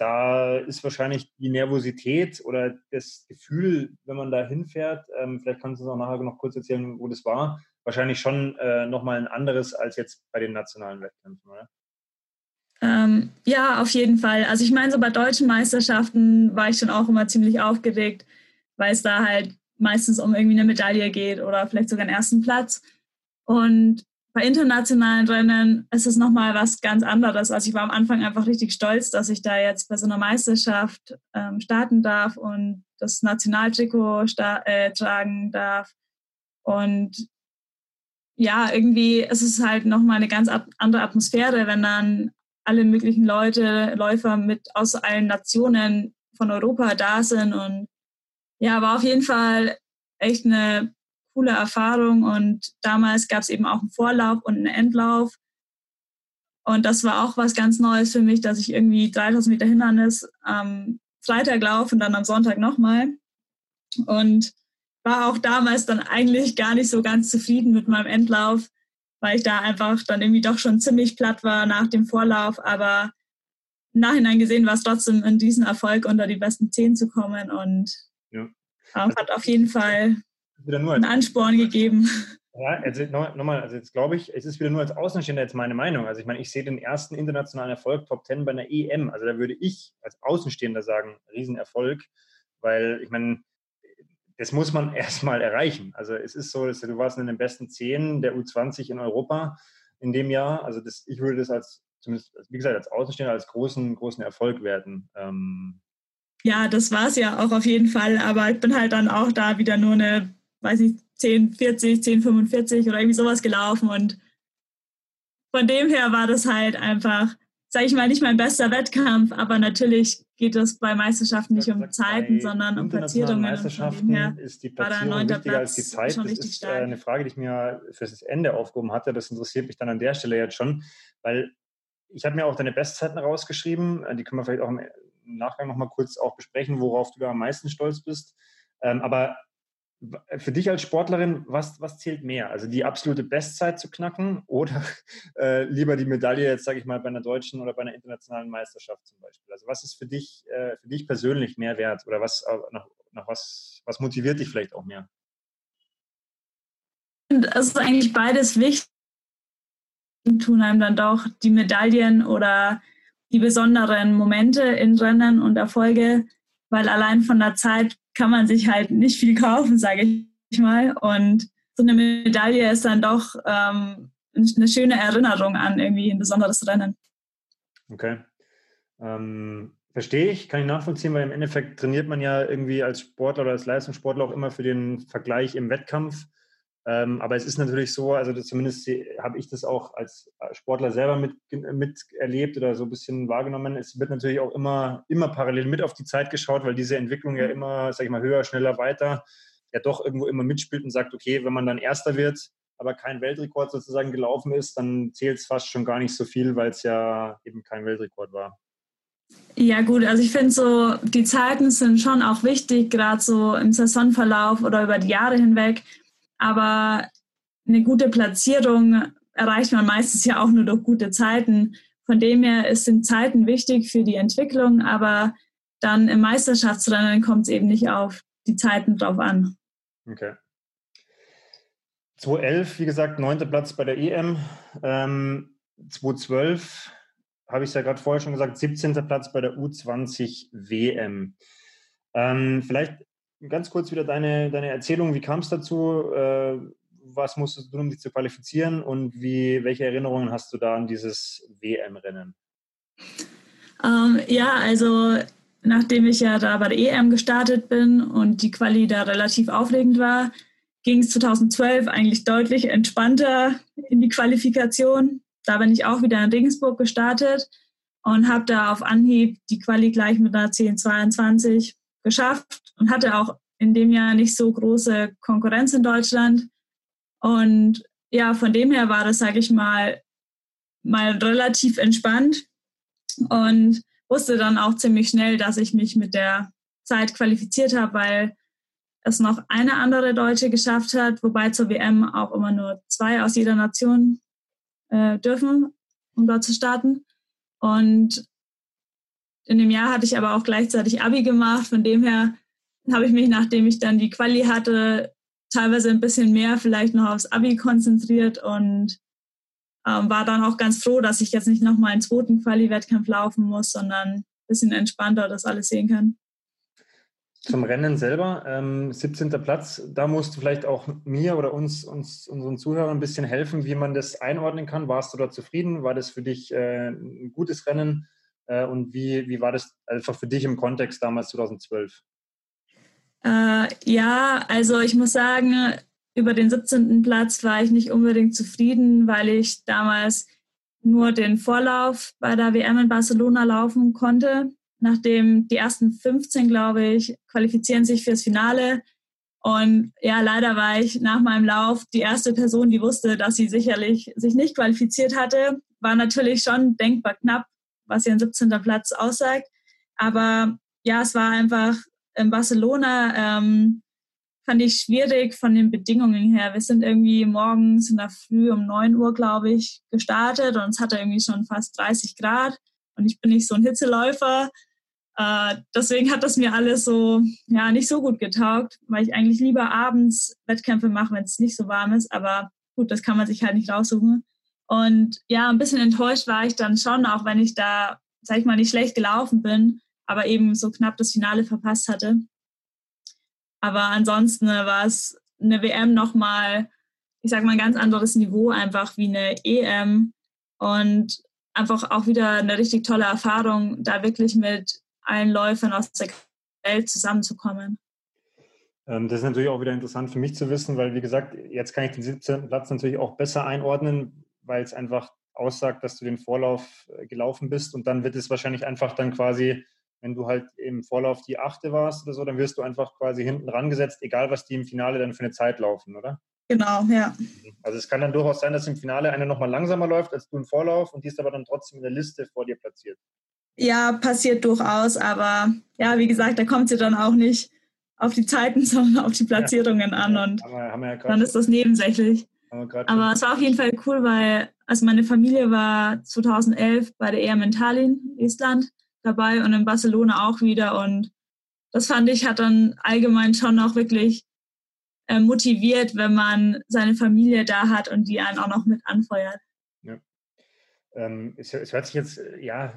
da ist wahrscheinlich die Nervosität oder das Gefühl, wenn man da hinfährt, ähm, vielleicht kannst du uns auch nachher noch kurz erzählen, wo das war, wahrscheinlich schon äh, nochmal ein anderes als jetzt bei den nationalen Wettkämpfen, oder? Ähm, ja, auf jeden Fall. Also ich meine, so bei deutschen Meisterschaften war ich schon auch immer ziemlich aufgeregt, weil es da halt meistens um irgendwie eine Medaille geht oder vielleicht sogar einen ersten Platz. Und bei internationalen Rennen ist es nochmal was ganz anderes. Also ich war am Anfang einfach richtig stolz, dass ich da jetzt bei so einer Meisterschaft ähm, starten darf und das Nationaltrikot äh, tragen darf. Und ja, irgendwie ist es halt nochmal eine ganz andere Atmosphäre, wenn dann alle möglichen Leute, Läufer mit aus allen Nationen von Europa da sind und ja, war auf jeden Fall echt eine coole Erfahrung und damals gab es eben auch einen Vorlauf und einen Endlauf. Und das war auch was ganz Neues für mich, dass ich irgendwie 3000 Meter Hindernis am Freitag laufe und dann am Sonntag nochmal. Und war auch damals dann eigentlich gar nicht so ganz zufrieden mit meinem Endlauf, weil ich da einfach dann irgendwie doch schon ziemlich platt war nach dem Vorlauf. Aber im Nachhinein gesehen war es trotzdem ein Riesenerfolg, unter die besten zehn zu kommen. Und ja. Hat auf jeden Fall einen Ansporn gegeben. Ja, also nochmal, also jetzt glaube ich, es ist wieder nur als Außenstehender jetzt meine Meinung. Also ich meine, ich sehe den ersten internationalen Erfolg Top 10 bei einer EM. Also da würde ich als Außenstehender sagen, Riesenerfolg, weil ich meine, das muss man <laughs> erstmal erreichen. Also es ist so, du warst in den besten 10 der U20 in Europa in dem Jahr. Also das, ich würde das als, zumindest, wie gesagt, als Außenstehender als großen, großen Erfolg werten. Ähm, ja, das war es ja auch auf jeden Fall. Aber ich bin halt dann auch da wieder nur eine, weiß ich, 10, 40, 10, 45 oder irgendwie sowas gelaufen. Und von dem her war das halt einfach, sage ich mal, nicht mein bester Wettkampf. Aber natürlich geht es bei Meisterschaften nicht um Zeiten, sondern um Platzierungen. Meisterschaften her ist die Platzierung wichtiger Platz als die Zeit. Das ist stark. eine Frage, die ich mir fürs Ende aufgehoben hatte. Das interessiert mich dann an der Stelle jetzt schon, weil ich habe mir auch deine Bestzeiten rausgeschrieben. Die können wir vielleicht auch im im Nachgang nochmal kurz auch besprechen, worauf du da am meisten stolz bist. Ähm, aber für dich als Sportlerin, was, was zählt mehr? Also die absolute Bestzeit zu knacken oder <laughs> äh, lieber die Medaille jetzt, sage ich mal, bei einer deutschen oder bei einer internationalen Meisterschaft zum Beispiel? Also was ist für dich, äh, für dich persönlich mehr wert oder was, äh, nach, nach was, was motiviert dich vielleicht auch mehr? Es ist eigentlich beides wichtig. tun einem dann doch die Medaillen oder die besonderen Momente in Rennen und Erfolge, weil allein von der Zeit kann man sich halt nicht viel kaufen, sage ich mal. Und so eine Medaille ist dann doch ähm, eine schöne Erinnerung an irgendwie ein besonderes Rennen. Okay. Ähm, verstehe ich, kann ich nachvollziehen, weil im Endeffekt trainiert man ja irgendwie als Sportler oder als Leistungssportler auch immer für den Vergleich im Wettkampf. Ähm, aber es ist natürlich so, also zumindest habe ich das auch als Sportler selber mit, miterlebt oder so ein bisschen wahrgenommen. Es wird natürlich auch immer, immer parallel mit auf die Zeit geschaut, weil diese Entwicklung ja mhm. immer, sag ich mal, höher, schneller, weiter ja doch irgendwo immer mitspielt und sagt, okay, wenn man dann Erster wird, aber kein Weltrekord sozusagen gelaufen ist, dann zählt es fast schon gar nicht so viel, weil es ja eben kein Weltrekord war. Ja gut, also ich finde so, die Zeiten sind schon auch wichtig, gerade so im Saisonverlauf oder über die Jahre hinweg. Aber eine gute Platzierung erreicht man meistens ja auch nur durch gute Zeiten. Von dem her sind Zeiten wichtig für die Entwicklung, aber dann im Meisterschaftsrennen kommt es eben nicht auf die Zeiten drauf an. Okay. 2011, wie gesagt, neunter Platz bei der EM. Ähm, 2012 habe ich es ja gerade vorher schon gesagt, 17. Platz bei der U20 WM. Ähm, vielleicht ganz kurz wieder deine, deine Erzählung, wie kam es dazu? Äh, was musstest du tun, um dich zu qualifizieren und wie, welche Erinnerungen hast du da an dieses WM-Rennen? Ähm, ja, also nachdem ich ja da bei der EM gestartet bin und die Quali da relativ aufregend war, ging es 2012 eigentlich deutlich entspannter in die Qualifikation. Da bin ich auch wieder in Regensburg gestartet und habe da auf Anhieb die Quali gleich mit einer 1022 geschafft und hatte auch in dem Jahr nicht so große Konkurrenz in Deutschland. Und ja, von dem her war das, sage ich mal, mal relativ entspannt und wusste dann auch ziemlich schnell, dass ich mich mit der Zeit qualifiziert habe, weil es noch eine andere Deutsche geschafft hat, wobei zur WM auch immer nur zwei aus jeder Nation äh, dürfen, um dort zu starten. Und in dem Jahr hatte ich aber auch gleichzeitig Abi gemacht. Von dem her habe ich mich, nachdem ich dann die Quali hatte, teilweise ein bisschen mehr vielleicht noch aufs Abi konzentriert und ähm, war dann auch ganz froh, dass ich jetzt nicht nochmal einen zweiten Quali-Wettkampf laufen muss, sondern ein bisschen entspannter das alles sehen kann. Zum Rennen selber, ähm, 17. Platz, da musst du vielleicht auch mir oder uns, uns, unseren Zuhörern ein bisschen helfen, wie man das einordnen kann. Warst du da zufrieden? War das für dich äh, ein gutes Rennen? Äh, und wie, wie war das einfach für dich im Kontext damals 2012? Äh, ja, also ich muss sagen, über den 17. Platz war ich nicht unbedingt zufrieden, weil ich damals nur den Vorlauf bei der WM in Barcelona laufen konnte. Nachdem die ersten 15, glaube ich, qualifizieren sich fürs Finale. Und ja, leider war ich nach meinem Lauf die erste Person, die wusste, dass sie sicherlich sich nicht qualifiziert hatte. War natürlich schon denkbar knapp, was ihr 17. Platz aussagt. Aber ja, es war einfach in Barcelona, ähm, fand ich schwierig von den Bedingungen her. Wir sind irgendwie morgens in der Früh um 9 Uhr, glaube ich, gestartet und es hatte irgendwie schon fast 30 Grad und ich bin nicht so ein Hitzeläufer. Äh, deswegen hat das mir alles so, ja, nicht so gut getaugt, weil ich eigentlich lieber abends Wettkämpfe mache, wenn es nicht so warm ist. Aber gut, das kann man sich halt nicht raussuchen. Und ja, ein bisschen enttäuscht war ich dann schon, auch wenn ich da, sag ich mal, nicht schlecht gelaufen bin, aber eben so knapp das Finale verpasst hatte. Aber ansonsten war es eine WM nochmal, ich sag mal, ein ganz anderes Niveau einfach wie eine EM und einfach auch wieder eine richtig tolle Erfahrung, da wirklich mit allen Läufern aus der Welt zusammenzukommen. Ähm, das ist natürlich auch wieder interessant für mich zu wissen, weil, wie gesagt, jetzt kann ich den 17. Platz natürlich auch besser einordnen, weil es einfach aussagt, dass du den Vorlauf äh, gelaufen bist und dann wird es wahrscheinlich einfach dann quasi, wenn du halt im Vorlauf die Achte warst oder so, dann wirst du einfach quasi hinten rangesetzt, egal was die im Finale dann für eine Zeit laufen, oder? Genau, ja. Also es kann dann durchaus sein, dass im Finale eine nochmal langsamer läuft als du im Vorlauf und die ist aber dann trotzdem in der Liste vor dir platziert. Ja, passiert durchaus, aber ja, wie gesagt, da kommt sie dann auch nicht auf die Zeiten, <laughs> sondern auf die Platzierungen ja. an und haben wir, haben wir ja dann ist das nebensächlich. Aber es war auf jeden Fall cool, weil also meine Familie war 2011 bei der EM in Tallinn, Estland, dabei und in Barcelona auch wieder. Und das fand ich hat dann allgemein schon auch wirklich äh, motiviert, wenn man seine Familie da hat und die einen auch noch mit anfeuert. Ähm, es, es, hört sich jetzt äh, ja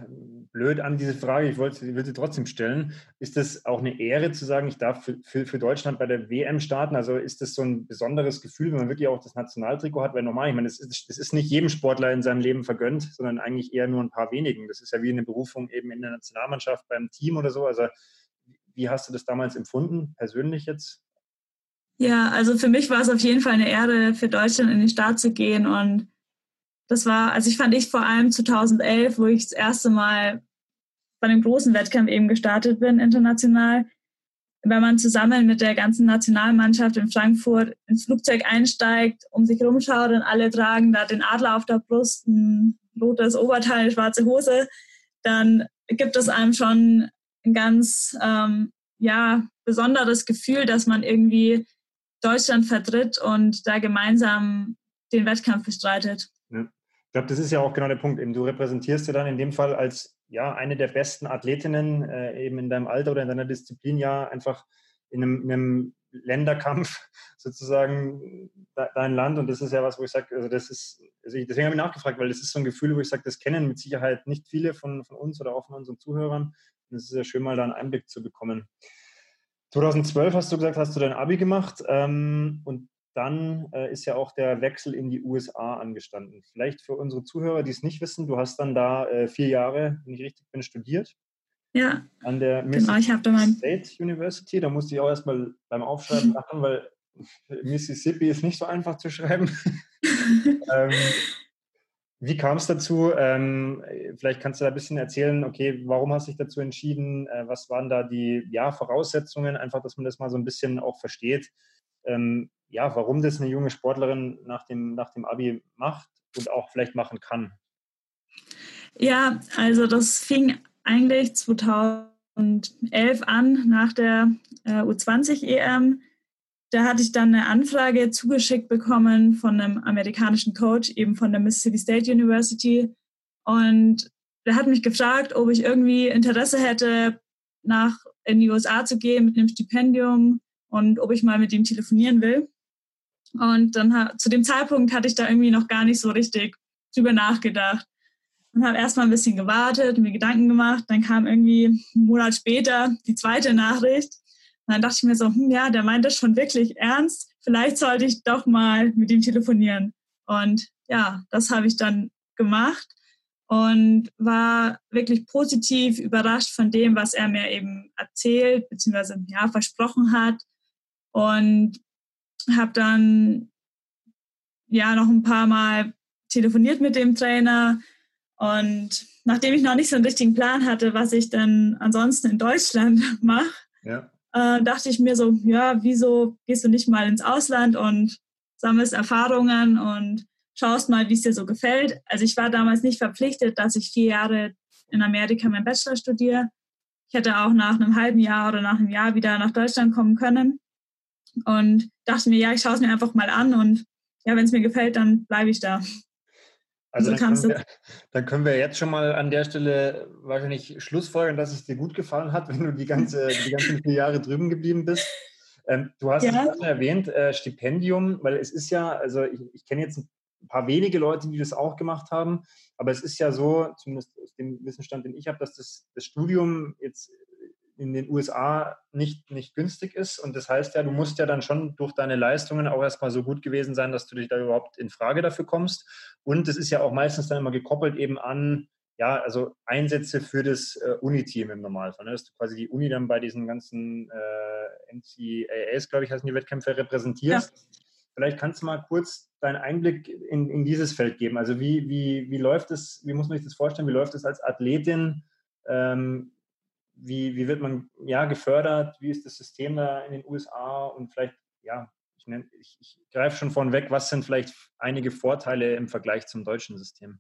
blöd an, diese Frage. Ich wollte, will sie trotzdem stellen. Ist es auch eine Ehre zu sagen, ich darf für, für, für, Deutschland bei der WM starten? Also ist das so ein besonderes Gefühl, wenn man wirklich auch das Nationaltrikot hat? Weil normal, ich meine, das ist, ist nicht jedem Sportler in seinem Leben vergönnt, sondern eigentlich eher nur ein paar wenigen. Das ist ja wie eine Berufung eben in der Nationalmannschaft beim Team oder so. Also wie hast du das damals empfunden, persönlich jetzt? Ja, also für mich war es auf jeden Fall eine Ehre, für Deutschland in den Start zu gehen und das war, also ich fand ich vor allem 2011, wo ich das erste Mal bei einem großen Wettkampf eben gestartet bin, international, wenn man zusammen mit der ganzen Nationalmannschaft in Frankfurt ins Flugzeug einsteigt, um sich rumschaut und alle tragen da den Adler auf der Brust, ein rotes Oberteil, eine schwarze Hose, dann gibt es einem schon ein ganz ähm, ja, besonderes Gefühl, dass man irgendwie Deutschland vertritt und da gemeinsam den Wettkampf bestreitet. Ja. Ich glaube, das ist ja auch genau der Punkt. Eben, du repräsentierst ja dann in dem Fall als ja, eine der besten Athletinnen äh, eben in deinem Alter oder in deiner Disziplin ja einfach in einem, in einem Länderkampf <laughs> sozusagen dein Land. Und das ist ja was, wo ich sage, also das ist, also ich, deswegen habe ich nachgefragt, weil das ist so ein Gefühl, wo ich sage, das kennen mit Sicherheit nicht viele von, von uns oder auch von unseren Zuhörern. Und es ist ja schön, mal da einen Einblick zu bekommen. 2012 hast du gesagt, hast du dein Abi gemacht ähm, und dann äh, ist ja auch der Wechsel in die USA angestanden. Vielleicht für unsere Zuhörer, die es nicht wissen, du hast dann da äh, vier Jahre, wenn ich richtig bin, studiert. Ja. An der Mississippi genau, State University. Da musste ich auch erstmal beim Aufschreiben <laughs> lachen, weil Mississippi ist nicht so einfach zu schreiben. <laughs> ähm, wie kam es dazu? Ähm, vielleicht kannst du da ein bisschen erzählen, okay, warum hast du dich dazu entschieden? Äh, was waren da die ja, Voraussetzungen? Einfach, dass man das mal so ein bisschen auch versteht. Ähm, ja, warum das eine junge Sportlerin nach dem, nach dem Abi macht und auch vielleicht machen kann. Ja, also das fing eigentlich 2011 an nach der äh, U20-EM da hatte ich dann eine Anfrage zugeschickt bekommen von einem amerikanischen Coach, eben von der Mississippi State University. Und der hat mich gefragt, ob ich irgendwie Interesse hätte, nach in die USA zu gehen mit einem Stipendium und ob ich mal mit ihm telefonieren will. Und dann zu dem Zeitpunkt hatte ich da irgendwie noch gar nicht so richtig drüber nachgedacht und habe erstmal ein bisschen gewartet, mir Gedanken gemacht. Dann kam irgendwie einen Monat später die zweite Nachricht und dann dachte ich mir so, hm, ja, der meint das schon wirklich ernst. Vielleicht sollte ich doch mal mit ihm telefonieren. Und ja, das habe ich dann gemacht und war wirklich positiv überrascht von dem, was er mir eben erzählt bzw. ja versprochen hat und habe dann ja noch ein paar Mal telefoniert mit dem Trainer und nachdem ich noch nicht so einen richtigen Plan hatte, was ich dann ansonsten in Deutschland <laughs> mache, ja äh, dachte ich mir so, ja, wieso gehst du nicht mal ins Ausland und sammelst Erfahrungen und schaust mal, wie es dir so gefällt. Also ich war damals nicht verpflichtet, dass ich vier Jahre in Amerika meinen Bachelor studiere. Ich hätte auch nach einem halben Jahr oder nach einem Jahr wieder nach Deutschland kommen können und dachte mir, ja, ich schaue es mir einfach mal an und ja, wenn es mir gefällt, dann bleibe ich da. Also dann können, wir, dann können, wir, jetzt schon mal an der Stelle wahrscheinlich schlussfolgern, dass es dir gut gefallen hat, <laughs> wenn du die, ganze, die ganzen vier Jahre drüben geblieben bist. Ähm, du hast ja. es erwähnt, äh, Stipendium, weil es ist ja, also ich, ich kenne jetzt ein paar wenige Leute, die das auch gemacht haben, aber es ist ja so, zumindest aus dem Wissensstand, den ich habe, dass das, das Studium jetzt in den USA nicht, nicht günstig ist. Und das heißt ja, du musst ja dann schon durch deine Leistungen auch erstmal so gut gewesen sein, dass du dich da überhaupt in Frage dafür kommst. Und es ist ja auch meistens dann immer gekoppelt eben an, ja, also Einsätze für das äh, Uni-Team im Normalfall. Ne? Dass du quasi die Uni dann bei diesen ganzen äh, NCAAs, glaube ich, heißen die Wettkämpfe repräsentierst. Ja. Vielleicht kannst du mal kurz deinen Einblick in, in dieses Feld geben. Also wie, wie, wie läuft es, wie muss man sich das vorstellen, wie läuft es als Athletin? Ähm, wie, wie wird man ja gefördert, wie ist das System da in den USA und vielleicht, ja, ich, nenn, ich, ich greife schon vorn weg, was sind vielleicht einige Vorteile im Vergleich zum deutschen System?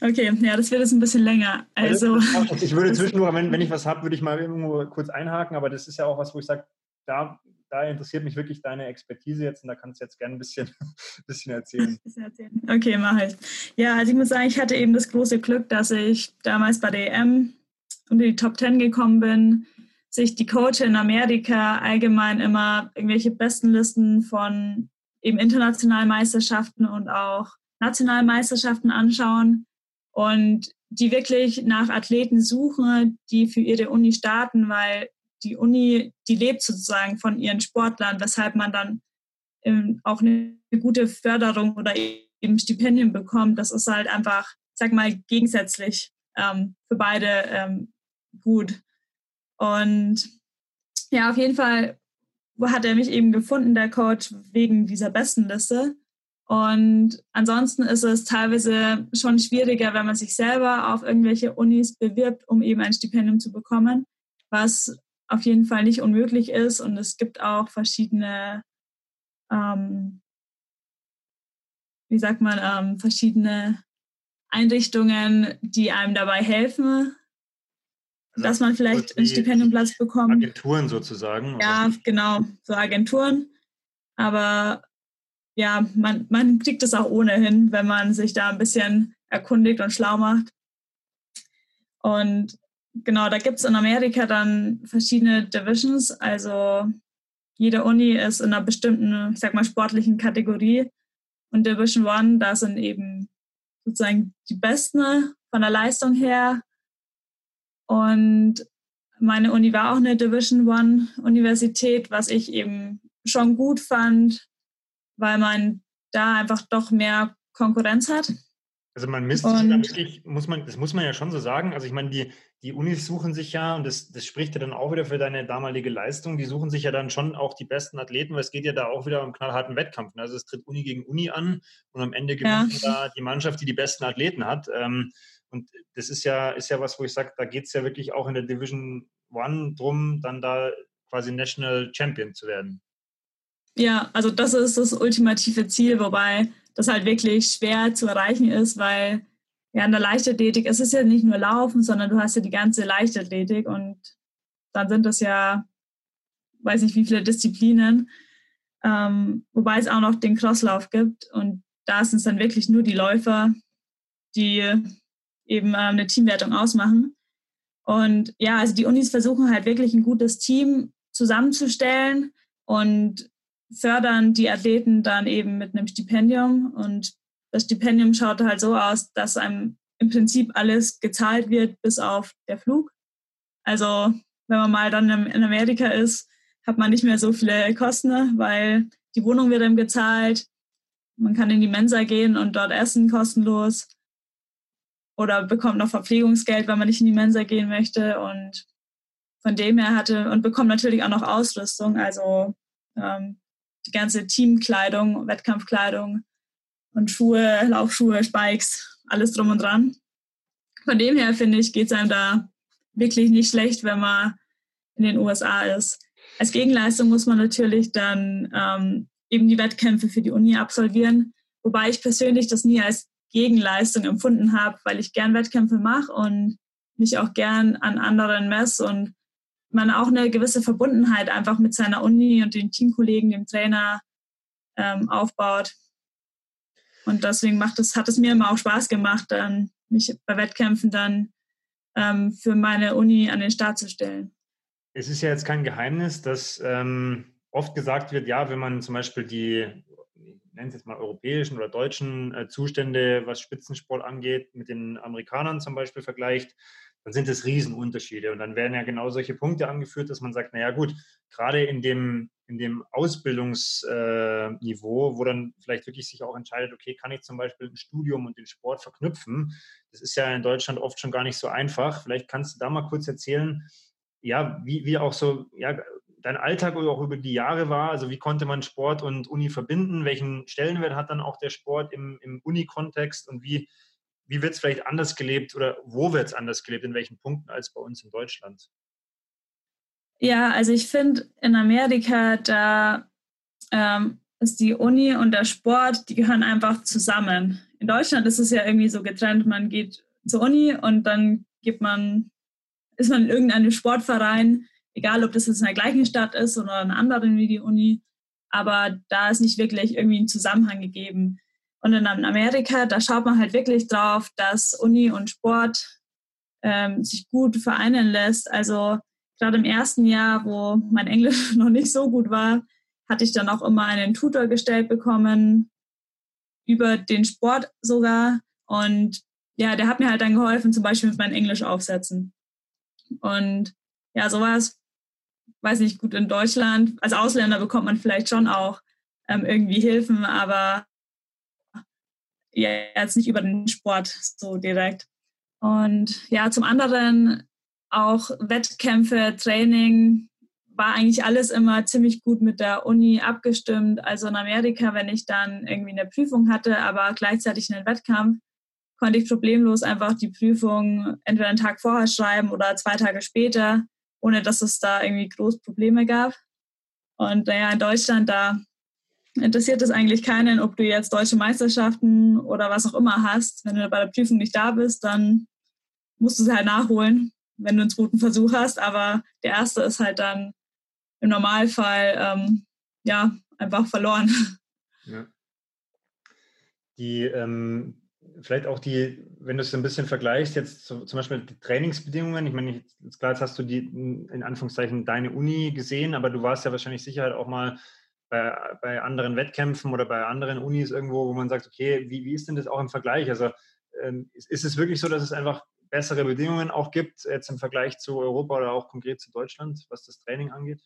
Okay, ja, das wird jetzt ein bisschen länger. Also, ich würde zwischendurch, wenn, wenn ich was habe, würde ich mal irgendwo kurz einhaken, aber das ist ja auch was, wo ich sage, da, da interessiert mich wirklich deine Expertise jetzt und da kannst du jetzt gerne ein bisschen, <laughs> bisschen erzählen. Okay, mache ich. Ja, also ich muss sagen, ich hatte eben das große Glück, dass ich damals bei der EM unter die Top Ten gekommen bin, sich die Coach in Amerika allgemein immer irgendwelche besten Listen von eben internationalen Meisterschaften und auch nationalen Meisterschaften anschauen und die wirklich nach Athleten suchen, die für ihre Uni starten, weil die Uni, die lebt sozusagen von ihren Sportlern, weshalb man dann ähm, auch eine gute Förderung oder eben Stipendien bekommt. Das ist halt einfach, sag mal, gegensätzlich ähm, für beide ähm, gut. Und ja, auf jeden Fall hat er mich eben gefunden, der Coach, wegen dieser Bestenliste. Und ansonsten ist es teilweise schon schwieriger, wenn man sich selber auf irgendwelche Unis bewirbt, um eben ein Stipendium zu bekommen, was auf jeden Fall nicht unmöglich ist. Und es gibt auch verschiedene, ähm, wie sagt man, ähm, verschiedene Einrichtungen, die einem dabei helfen, dass man vielleicht einen Stipendiumplatz bekommt. Agenturen sozusagen. Ja, genau, so Agenturen. Aber ja, man, man kriegt es auch ohnehin, wenn man sich da ein bisschen erkundigt und schlau macht. Und genau, da gibt es in Amerika dann verschiedene Divisions. Also jede Uni ist in einer bestimmten, ich sag mal, sportlichen Kategorie. Und Division One, da sind eben sozusagen die Besten von der Leistung her. Und meine Uni war auch eine Division One Universität, was ich eben schon gut fand, weil man da einfach doch mehr Konkurrenz hat. Also man misst sich dann wirklich, muss man, das muss man ja schon so sagen. Also ich meine, die, die Unis suchen sich ja, und das, das spricht ja dann auch wieder für deine damalige Leistung, die suchen sich ja dann schon auch die besten Athleten, weil es geht ja da auch wieder um knallharten Wettkampf. Ne? Also es tritt Uni gegen Uni an und am Ende gewinnt ja. da die Mannschaft, die die besten Athleten hat. Ähm, und das ist ja, ist ja was, wo ich sage, da geht es ja wirklich auch in der Division One drum, dann da quasi National Champion zu werden. Ja, also das ist das ultimative Ziel, wobei das halt wirklich schwer zu erreichen ist, weil ja in der Leichtathletik es ist ja nicht nur Laufen, sondern du hast ja die ganze Leichtathletik und dann sind das ja, weiß nicht wie viele Disziplinen, ähm, wobei es auch noch den Crosslauf gibt und da sind es dann wirklich nur die Läufer, die eben äh, eine Teamwertung ausmachen. Und ja, also die Unis versuchen halt wirklich ein gutes Team zusammenzustellen und fördern die Athleten dann eben mit einem Stipendium. Und das Stipendium schaut halt so aus, dass einem im Prinzip alles gezahlt wird, bis auf der Flug. Also wenn man mal dann in Amerika ist, hat man nicht mehr so viele Kosten, weil die Wohnung wird einem gezahlt. Man kann in die Mensa gehen und dort essen kostenlos. Oder bekommt noch Verpflegungsgeld, wenn man nicht in die Mensa gehen möchte. Und von dem her hatte und bekommt natürlich auch noch Ausrüstung. Also ähm, die ganze Teamkleidung, Wettkampfkleidung und Schuhe, Laufschuhe, Spikes, alles drum und dran. Von dem her finde ich, geht es einem da wirklich nicht schlecht, wenn man in den USA ist. Als Gegenleistung muss man natürlich dann ähm, eben die Wettkämpfe für die Uni absolvieren, wobei ich persönlich das nie als Gegenleistung empfunden habe, weil ich gern Wettkämpfe mache und mich auch gern an anderen messe und man auch eine gewisse Verbundenheit einfach mit seiner Uni und den Teamkollegen, dem Trainer ähm, aufbaut. Und deswegen macht es, hat es mir immer auch Spaß gemacht, dann mich bei Wettkämpfen dann ähm, für meine Uni an den Start zu stellen. Es ist ja jetzt kein Geheimnis, dass ähm, oft gesagt wird, ja, wenn man zum Beispiel die, nennen es jetzt mal europäischen oder deutschen äh, Zustände, was Spitzensport angeht, mit den Amerikanern zum Beispiel vergleicht, dann sind es Riesenunterschiede. Und dann werden ja genau solche Punkte angeführt, dass man sagt, naja gut, gerade in dem, in dem Ausbildungsniveau, äh, wo dann vielleicht wirklich sich auch entscheidet, okay, kann ich zum Beispiel ein Studium und den Sport verknüpfen? Das ist ja in Deutschland oft schon gar nicht so einfach. Vielleicht kannst du da mal kurz erzählen, ja, wie, wie auch so, ja, dein Alltag oder auch über die Jahre war. Also wie konnte man Sport und Uni verbinden? Welchen Stellenwert hat dann auch der Sport im, im Uni-Kontext und wie, wie wird es vielleicht anders gelebt oder wo wird es anders gelebt, in welchen Punkten als bei uns in Deutschland? Ja, also ich finde in Amerika, da ähm, ist die Uni und der Sport, die gehören einfach zusammen. In Deutschland ist es ja irgendwie so getrennt, man geht zur Uni und dann gibt man, ist man in irgendeinem Sportverein, egal ob das jetzt in der gleichen Stadt ist oder in einer anderen wie die Uni, aber da ist nicht wirklich irgendwie ein Zusammenhang gegeben. Und in Amerika, da schaut man halt wirklich drauf, dass Uni und Sport ähm, sich gut vereinen lässt. Also gerade im ersten Jahr, wo mein Englisch <laughs> noch nicht so gut war, hatte ich dann auch immer einen Tutor gestellt bekommen, über den Sport sogar. Und ja, der hat mir halt dann geholfen, zum Beispiel mit meinen Englisch-Aufsätzen. Und ja, sowas, weiß nicht, gut in Deutschland, als Ausländer bekommt man vielleicht schon auch ähm, irgendwie Hilfen, aber ja, jetzt nicht über den Sport so direkt. Und ja, zum anderen auch Wettkämpfe, Training, war eigentlich alles immer ziemlich gut mit der Uni abgestimmt. Also in Amerika, wenn ich dann irgendwie eine Prüfung hatte, aber gleichzeitig einen Wettkampf, konnte ich problemlos einfach die Prüfung entweder einen Tag vorher schreiben oder zwei Tage später, ohne dass es da irgendwie groß Probleme gab. Und naja, in Deutschland, da interessiert es eigentlich keinen, ob du jetzt deutsche Meisterschaften oder was auch immer hast. Wenn du bei der Prüfung nicht da bist, dann musst du sie halt nachholen, wenn du einen guten Versuch hast. Aber der erste ist halt dann im Normalfall ähm, ja einfach verloren. Ja. Die ähm, vielleicht auch die, wenn du es ein bisschen vergleichst, jetzt zum Beispiel die Trainingsbedingungen, ich meine, jetzt, klar, jetzt hast du die in Anführungszeichen deine Uni gesehen, aber du warst ja wahrscheinlich sicher auch mal bei, bei anderen Wettkämpfen oder bei anderen Unis irgendwo, wo man sagt, okay, wie, wie ist denn das auch im Vergleich? Also ähm, ist, ist es wirklich so, dass es einfach bessere Bedingungen auch gibt, jetzt im Vergleich zu Europa oder auch konkret zu Deutschland, was das Training angeht?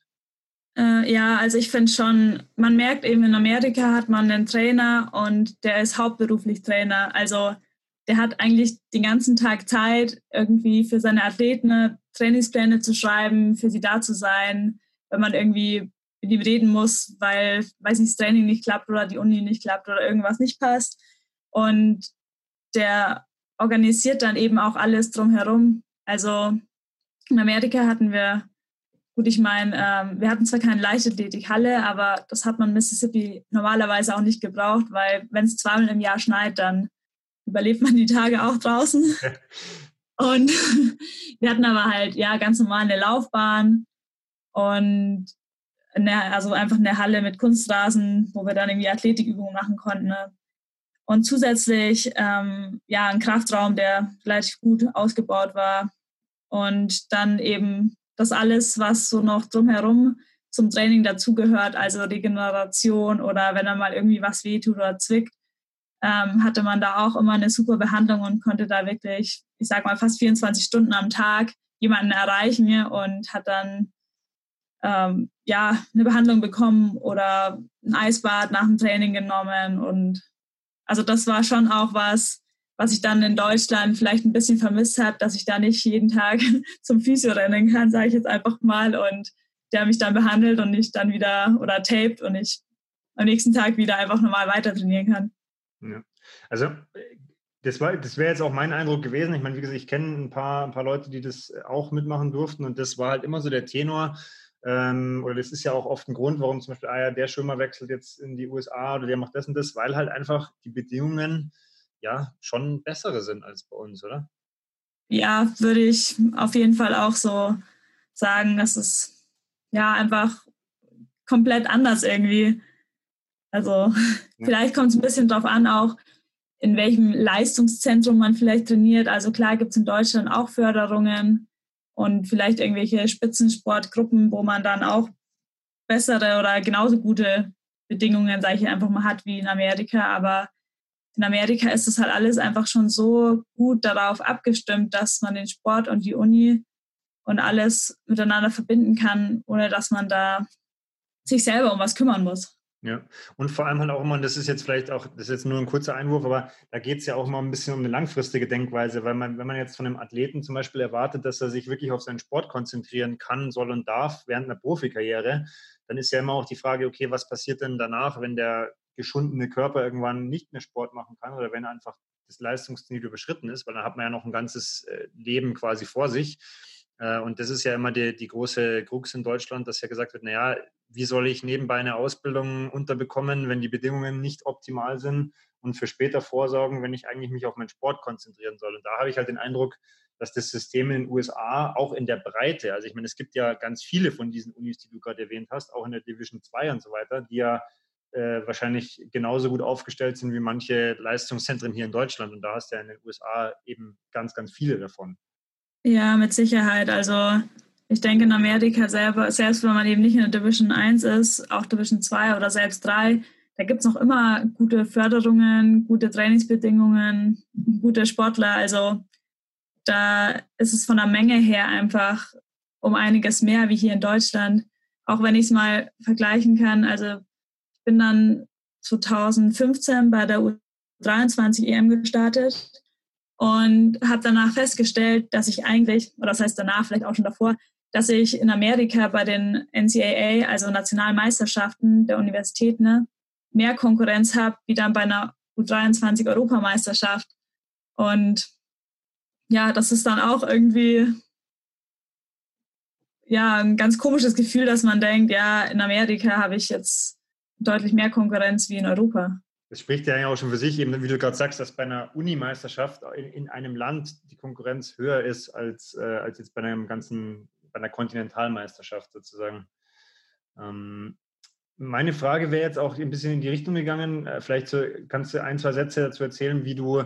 Äh, ja, also ich finde schon, man merkt eben in Amerika hat man einen Trainer und der ist hauptberuflich Trainer. Also der hat eigentlich den ganzen Tag Zeit, irgendwie für seine Athleten Trainingspläne zu schreiben, für sie da zu sein, wenn man irgendwie mit ihm reden muss, weil, weiß nicht, das Training nicht klappt oder die Uni nicht klappt oder irgendwas nicht passt. Und der organisiert dann eben auch alles drumherum. Also in Amerika hatten wir, gut, ich meine, ähm, wir hatten zwar keine Leichtathletikhalle, aber das hat man in Mississippi normalerweise auch nicht gebraucht, weil wenn es zweimal im Jahr schneit, dann überlebt man die Tage auch draußen. Und <laughs> wir hatten aber halt, ja, ganz normal eine Laufbahn und eine, also einfach eine Halle mit Kunstrasen, wo wir dann irgendwie Athletikübungen machen konnten. Ne? Und zusätzlich ähm, ja ein Kraftraum, der relativ gut ausgebaut war. Und dann eben das alles, was so noch drumherum zum Training dazugehört, also Regeneration oder wenn er mal irgendwie was wehtut oder zwickt, ähm, hatte man da auch immer eine super Behandlung und konnte da wirklich, ich sag mal, fast 24 Stunden am Tag jemanden erreichen und hat dann ähm, ja, eine Behandlung bekommen oder ein Eisbad nach dem Training genommen. Und also das war schon auch was, was ich dann in Deutschland vielleicht ein bisschen vermisst habe, dass ich da nicht jeden Tag <laughs> zum Physio rennen kann, sage ich jetzt einfach mal. Und der mich dann behandelt und ich dann wieder oder taped und ich am nächsten Tag wieder einfach normal weiter trainieren kann. Ja. Also das, das wäre jetzt auch mein Eindruck gewesen. Ich meine, wie gesagt, ich kenne ein paar, ein paar Leute, die das auch mitmachen durften und das war halt immer so der Tenor, ähm, oder das ist ja auch oft ein Grund, warum zum Beispiel, ah ja, der Schwimmer wechselt jetzt in die USA oder der macht das und das, weil halt einfach die Bedingungen ja schon bessere sind als bei uns, oder? Ja, würde ich auf jeden Fall auch so sagen, dass es ja einfach komplett anders irgendwie. Also <laughs> ja. vielleicht kommt es ein bisschen drauf an, auch in welchem Leistungszentrum man vielleicht trainiert. Also klar gibt es in Deutschland auch Förderungen, und vielleicht irgendwelche Spitzensportgruppen, wo man dann auch bessere oder genauso gute Bedingungen, sage ich einfach mal, hat wie in Amerika. Aber in Amerika ist das halt alles einfach schon so gut darauf abgestimmt, dass man den Sport und die Uni und alles miteinander verbinden kann, ohne dass man da sich selber um was kümmern muss. Ja, und vor allem halt auch immer, und das ist jetzt vielleicht auch, das ist jetzt nur ein kurzer Einwurf, aber da geht es ja auch immer ein bisschen um eine langfristige Denkweise, weil man, wenn man jetzt von einem Athleten zum Beispiel erwartet, dass er sich wirklich auf seinen Sport konzentrieren kann, soll und darf während einer Profikarriere, dann ist ja immer auch die Frage, okay, was passiert denn danach, wenn der geschundene Körper irgendwann nicht mehr Sport machen kann oder wenn einfach das Leistungsziel überschritten ist, weil dann hat man ja noch ein ganzes äh, Leben quasi vor sich. Äh, und das ist ja immer die, die große Krux in Deutschland, dass ja gesagt wird, naja, wie soll ich nebenbei eine Ausbildung unterbekommen, wenn die Bedingungen nicht optimal sind und für später vorsorgen, wenn ich eigentlich mich auf meinen Sport konzentrieren soll. Und da habe ich halt den Eindruck, dass das System in den USA auch in der Breite, also ich meine, es gibt ja ganz viele von diesen Unis, die du gerade erwähnt hast, auch in der Division 2 und so weiter, die ja äh, wahrscheinlich genauso gut aufgestellt sind wie manche Leistungszentren hier in Deutschland. Und da hast du ja in den USA eben ganz, ganz viele davon. Ja, mit Sicherheit. Also ich denke in Amerika selber, selbst wenn man eben nicht in der Division 1 ist, auch Division 2 oder selbst 3, da gibt es noch immer gute Förderungen, gute Trainingsbedingungen, gute Sportler. Also da ist es von der Menge her einfach um einiges mehr wie hier in Deutschland. Auch wenn ich es mal vergleichen kann. Also bin dann 2015 bei der U23 EM gestartet und habe danach festgestellt, dass ich eigentlich, oder das heißt danach, vielleicht auch schon davor, dass ich in Amerika bei den NCAA, also Nationalmeisterschaften der Universitäten, ne, mehr Konkurrenz habe, wie dann bei einer U23-Europameisterschaft. Und ja, das ist dann auch irgendwie ja, ein ganz komisches Gefühl, dass man denkt, ja, in Amerika habe ich jetzt deutlich mehr Konkurrenz wie in Europa. Das spricht ja auch schon für sich, eben wie du gerade sagst, dass bei einer Unimeisterschaft in, in einem Land die Konkurrenz höher ist als, äh, als jetzt bei einem ganzen, bei einer Kontinentalmeisterschaft sozusagen. Ähm, meine Frage wäre jetzt auch ein bisschen in die Richtung gegangen. Äh, vielleicht so, kannst du ein, zwei Sätze dazu erzählen, wie du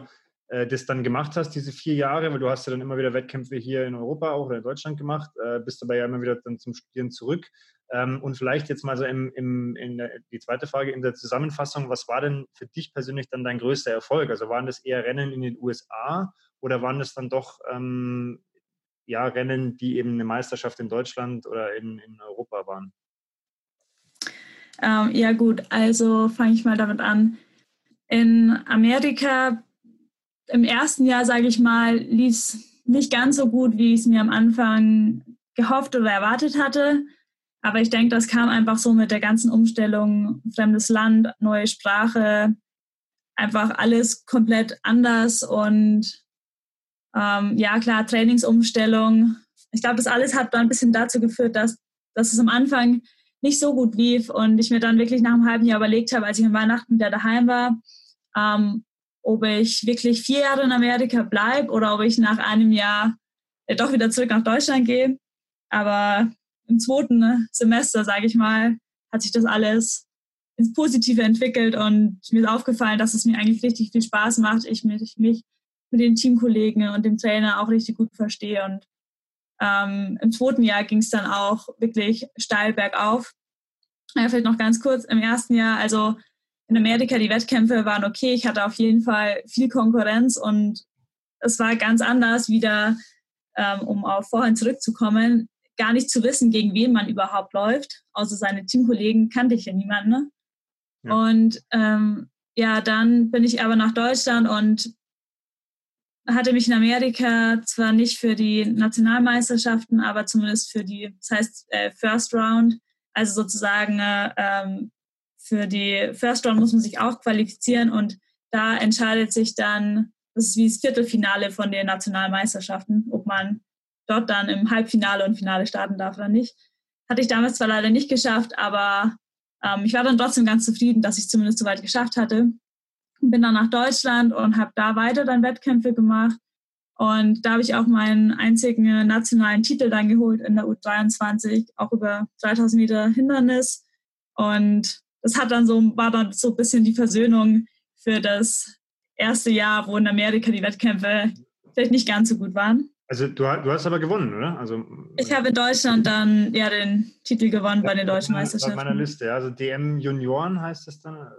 äh, das dann gemacht hast, diese vier Jahre, weil du hast ja dann immer wieder Wettkämpfe hier in Europa auch oder in Deutschland gemacht, äh, bist dabei ja immer wieder dann zum Studieren zurück. Ähm, und vielleicht jetzt mal so im, im, in der, die zweite Frage in der Zusammenfassung, was war denn für dich persönlich dann dein größter Erfolg? Also waren das eher Rennen in den USA oder waren das dann doch ähm, ja, Rennen, die eben eine Meisterschaft in Deutschland oder in, in Europa waren? Ähm, ja gut, also fange ich mal damit an. In Amerika im ersten Jahr, sage ich mal, lief es nicht ganz so gut, wie ich es mir am Anfang gehofft oder erwartet hatte. Aber ich denke, das kam einfach so mit der ganzen Umstellung, fremdes Land, neue Sprache, einfach alles komplett anders und ähm, ja klar, Trainingsumstellung. Ich glaube, das alles hat dann ein bisschen dazu geführt, dass, dass es am Anfang nicht so gut lief und ich mir dann wirklich nach einem halben Jahr überlegt habe, als ich an Weihnachten wieder daheim war, ähm, ob ich wirklich vier Jahre in Amerika bleibe oder ob ich nach einem Jahr äh, doch wieder zurück nach Deutschland gehe. Aber im zweiten ne, Semester, sage ich mal, hat sich das alles ins Positive entwickelt und mir ist aufgefallen, dass es mir eigentlich richtig viel Spaß macht. Ich mich, mich mit den Teamkollegen und dem Trainer auch richtig gut verstehe. Und ähm, im zweiten Jahr ging es dann auch wirklich steil bergauf. Ja, vielleicht noch ganz kurz, im ersten Jahr, also in Amerika, die Wettkämpfe waren okay. Ich hatte auf jeden Fall viel Konkurrenz und es war ganz anders, wieder, ähm, um auf vorhin zurückzukommen, gar nicht zu wissen, gegen wen man überhaupt läuft. Außer seine Teamkollegen kannte ich ja niemanden. Ne? Ja. Und ähm, ja, dann bin ich aber nach Deutschland und hatte mich in Amerika zwar nicht für die Nationalmeisterschaften, aber zumindest für die, das heißt äh, First Round, also sozusagen äh, ähm, für die First Round muss man sich auch qualifizieren und da entscheidet sich dann, das ist wie das Viertelfinale von den Nationalmeisterschaften, ob man dort dann im Halbfinale und Finale starten darf oder nicht. Hatte ich damals zwar leider nicht geschafft, aber ähm, ich war dann trotzdem ganz zufrieden, dass ich zumindest so weit geschafft hatte. Bin dann nach Deutschland und habe da weiter dann Wettkämpfe gemacht. Und da habe ich auch meinen einzigen nationalen Titel dann geholt in der U23, auch über 3000 Meter Hindernis. Und das hat dann so, war dann so ein bisschen die Versöhnung für das erste Jahr, wo in Amerika die Wettkämpfe vielleicht nicht ganz so gut waren. Also du, du hast aber gewonnen, oder? Also, ich habe in Deutschland dann ja den Titel gewonnen bei den deutschen Meisterschaften. Bei meiner Liste, ja. Also DM Junioren heißt das dann?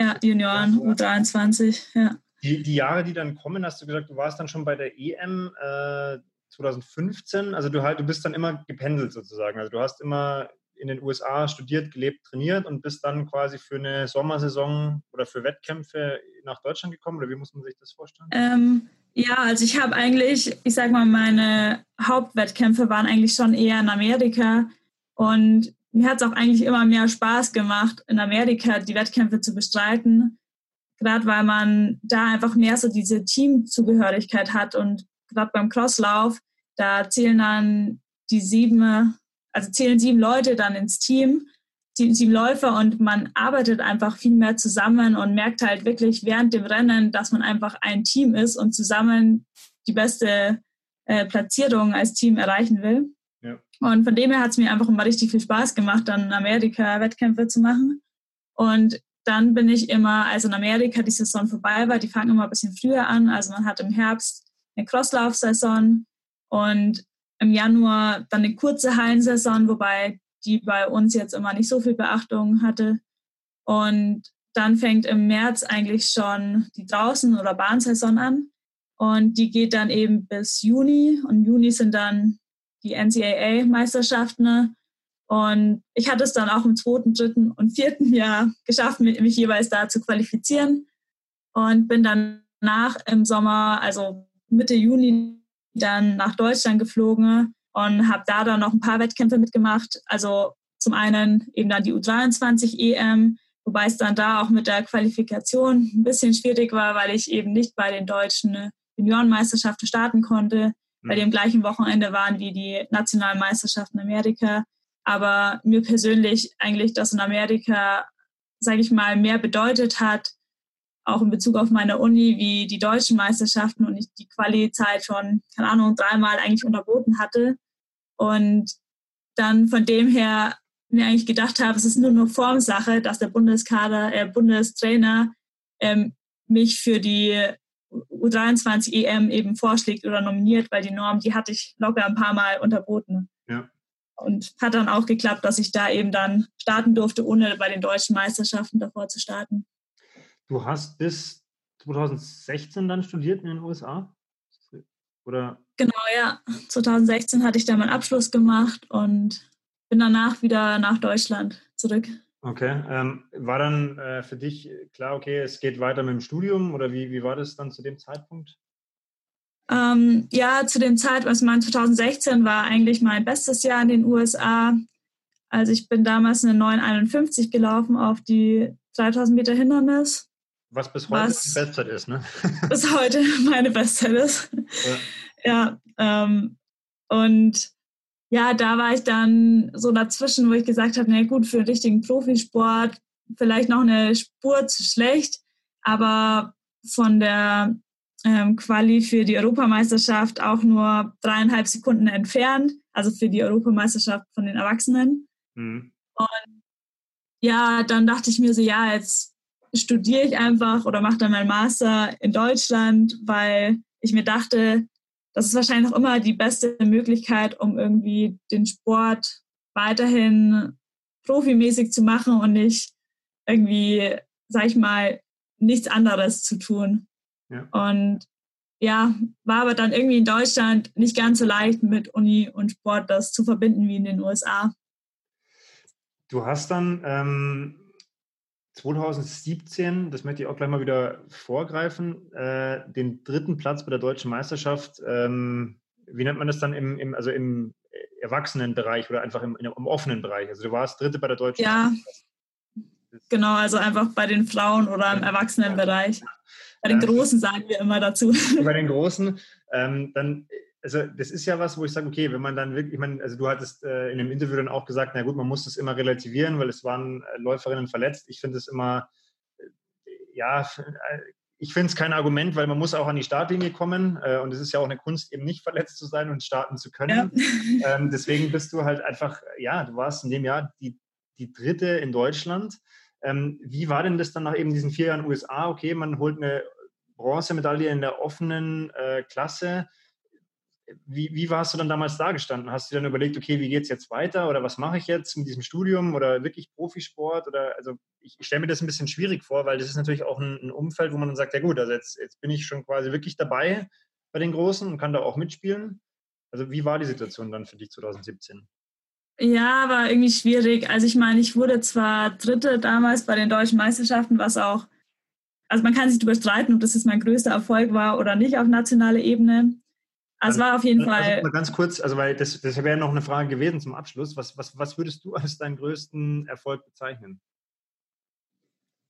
Ja, Junioren, U23, ja. Die, die Jahre, die dann kommen, hast du gesagt, du warst dann schon bei der EM äh, 2015. Also du, halt, du bist dann immer gependelt sozusagen. Also du hast immer in den USA studiert, gelebt, trainiert und bist dann quasi für eine Sommersaison oder für Wettkämpfe nach Deutschland gekommen? Oder wie muss man sich das vorstellen? Ähm, ja, also ich habe eigentlich, ich sag mal, meine Hauptwettkämpfe waren eigentlich schon eher in Amerika. Und mir hat es auch eigentlich immer mehr Spaß gemacht, in Amerika die Wettkämpfe zu bestreiten, gerade weil man da einfach mehr so diese Teamzugehörigkeit hat. Und gerade beim Crosslauf, da zählen dann die sieben also zählen sieben Leute dann ins Team, sieben Läufer und man arbeitet einfach viel mehr zusammen und merkt halt wirklich während dem Rennen, dass man einfach ein Team ist und zusammen die beste äh, Platzierung als Team erreichen will. Ja. Und von dem her hat es mir einfach immer richtig viel Spaß gemacht, dann in Amerika Wettkämpfe zu machen. Und dann bin ich immer, als in Amerika die Saison vorbei war, die fangen immer ein bisschen früher an. Also man hat im Herbst eine Crosslauf-Saison und im Januar dann eine kurze Hallensaison, wobei die bei uns jetzt immer nicht so viel Beachtung hatte. Und dann fängt im März eigentlich schon die Draußen- oder Bahnsaison an. Und die geht dann eben bis Juni. Und Juni sind dann die NCAA-Meisterschaften. Und ich hatte es dann auch im zweiten, dritten und vierten Jahr geschafft, mich jeweils da zu qualifizieren. Und bin dann nach im Sommer, also Mitte Juni, dann nach Deutschland geflogen und habe da dann noch ein paar Wettkämpfe mitgemacht. Also zum einen eben dann die U23 EM, wobei es dann da auch mit der Qualifikation ein bisschen schwierig war, weil ich eben nicht bei den deutschen Juniorenmeisterschaften starten konnte, mhm. weil die im gleichen Wochenende waren wie die nationalen Meisterschaften in Amerika. Aber mir persönlich eigentlich das in Amerika, sage ich mal, mehr bedeutet hat, auch in Bezug auf meine Uni, wie die deutschen Meisterschaften und ich die Quali-Zeit schon, keine Ahnung, dreimal eigentlich unterboten hatte. Und dann von dem her mir eigentlich gedacht habe, es ist nur eine Formsache, dass der Bundeskader, äh, Bundestrainer ähm, mich für die U23 EM eben vorschlägt oder nominiert, weil die Norm, die hatte ich locker ein paar Mal unterboten. Ja. Und hat dann auch geklappt, dass ich da eben dann starten durfte, ohne bei den deutschen Meisterschaften davor zu starten. Du hast bis 2016 dann studiert in den USA? Oder? Genau, ja. 2016 hatte ich da meinen Abschluss gemacht und bin danach wieder nach Deutschland zurück. Okay. Ähm, war dann äh, für dich klar, okay, es geht weiter mit dem Studium oder wie, wie war das dann zu dem Zeitpunkt? Ähm, ja, zu dem Zeitpunkt, also mein 2016 war eigentlich mein bestes Jahr in den USA. Also ich bin damals eine 951 gelaufen auf die 3000 Meter Hindernis. Was bis heute was die Bestzeit ist, ne? <laughs> bis heute meine Bestzeit ist. Ja, ja ähm, und ja, da war ich dann so dazwischen, wo ich gesagt habe, na gut, für richtigen Profisport vielleicht noch eine Spur zu schlecht, aber von der ähm, Quali für die Europameisterschaft auch nur dreieinhalb Sekunden entfernt, also für die Europameisterschaft von den Erwachsenen. Mhm. Und ja, dann dachte ich mir so, ja, jetzt studiere ich einfach oder mache dann meinen Master in Deutschland, weil ich mir dachte, das ist wahrscheinlich auch immer die beste Möglichkeit, um irgendwie den Sport weiterhin profimäßig zu machen und nicht irgendwie, sag ich mal, nichts anderes zu tun. Ja. Und ja, war aber dann irgendwie in Deutschland nicht ganz so leicht mit Uni und Sport das zu verbinden wie in den USA. Du hast dann ähm, 2017, das möchte ich auch gleich mal wieder vorgreifen, äh, den dritten Platz bei der deutschen Meisterschaft, ähm, wie nennt man das dann im, im also im Erwachsenenbereich oder einfach im, im, offenen Bereich? Also du warst dritte bei der deutschen ja. Meisterschaft. Genau, also einfach bei den Frauen oder im Erwachsenenbereich. Bei den Großen sagen wir immer dazu. Bei den Großen. Ähm, dann also das ist ja was, wo ich sage, okay, wenn man dann wirklich, ich meine, also du hattest äh, in dem Interview dann auch gesagt, na gut, man muss das immer relativieren, weil es waren äh, Läuferinnen verletzt. Ich finde es immer, äh, ja, äh, ich finde es kein Argument, weil man muss auch an die Startlinie kommen äh, und es ist ja auch eine Kunst, eben nicht verletzt zu sein und starten zu können. Ja. <laughs> Ähm, deswegen bist du halt einfach, ja, du warst in dem Jahr die, die dritte in Deutschland. Ähm, wie war denn das dann nach eben diesen vier Jahren USA? Okay, man holt eine Bronzemedaille in der offenen äh, Klasse wie, wie warst du dann damals da gestanden? Hast du dann überlegt, okay, wie geht es jetzt weiter oder was mache ich jetzt mit diesem Studium oder wirklich Profisport? Oder also ich, ich stelle mir das ein bisschen schwierig vor, weil das ist natürlich auch ein, ein, Umfeld, wo man dann sagt, ja gut, also jetzt, jetzt bin ich schon quasi wirklich dabei bei den Großen und kann da auch mitspielen. Also wie war die Situation dann für dich 2017? Ja, war irgendwie schwierig. Also ich meine, ich wurde zwar Dritte damals bei den deutschen Meisterschaften, was auch, also man kann sich darüber streiten, ob das jetzt mein größter Erfolg war oder nicht auf nationaler Ebene. Also, war auf jeden also, Fall. Also ganz kurz, also weil das, das wäre noch eine Frage gewesen zum Abschluss. Was, was, was würdest du als deinen größten Erfolg bezeichnen?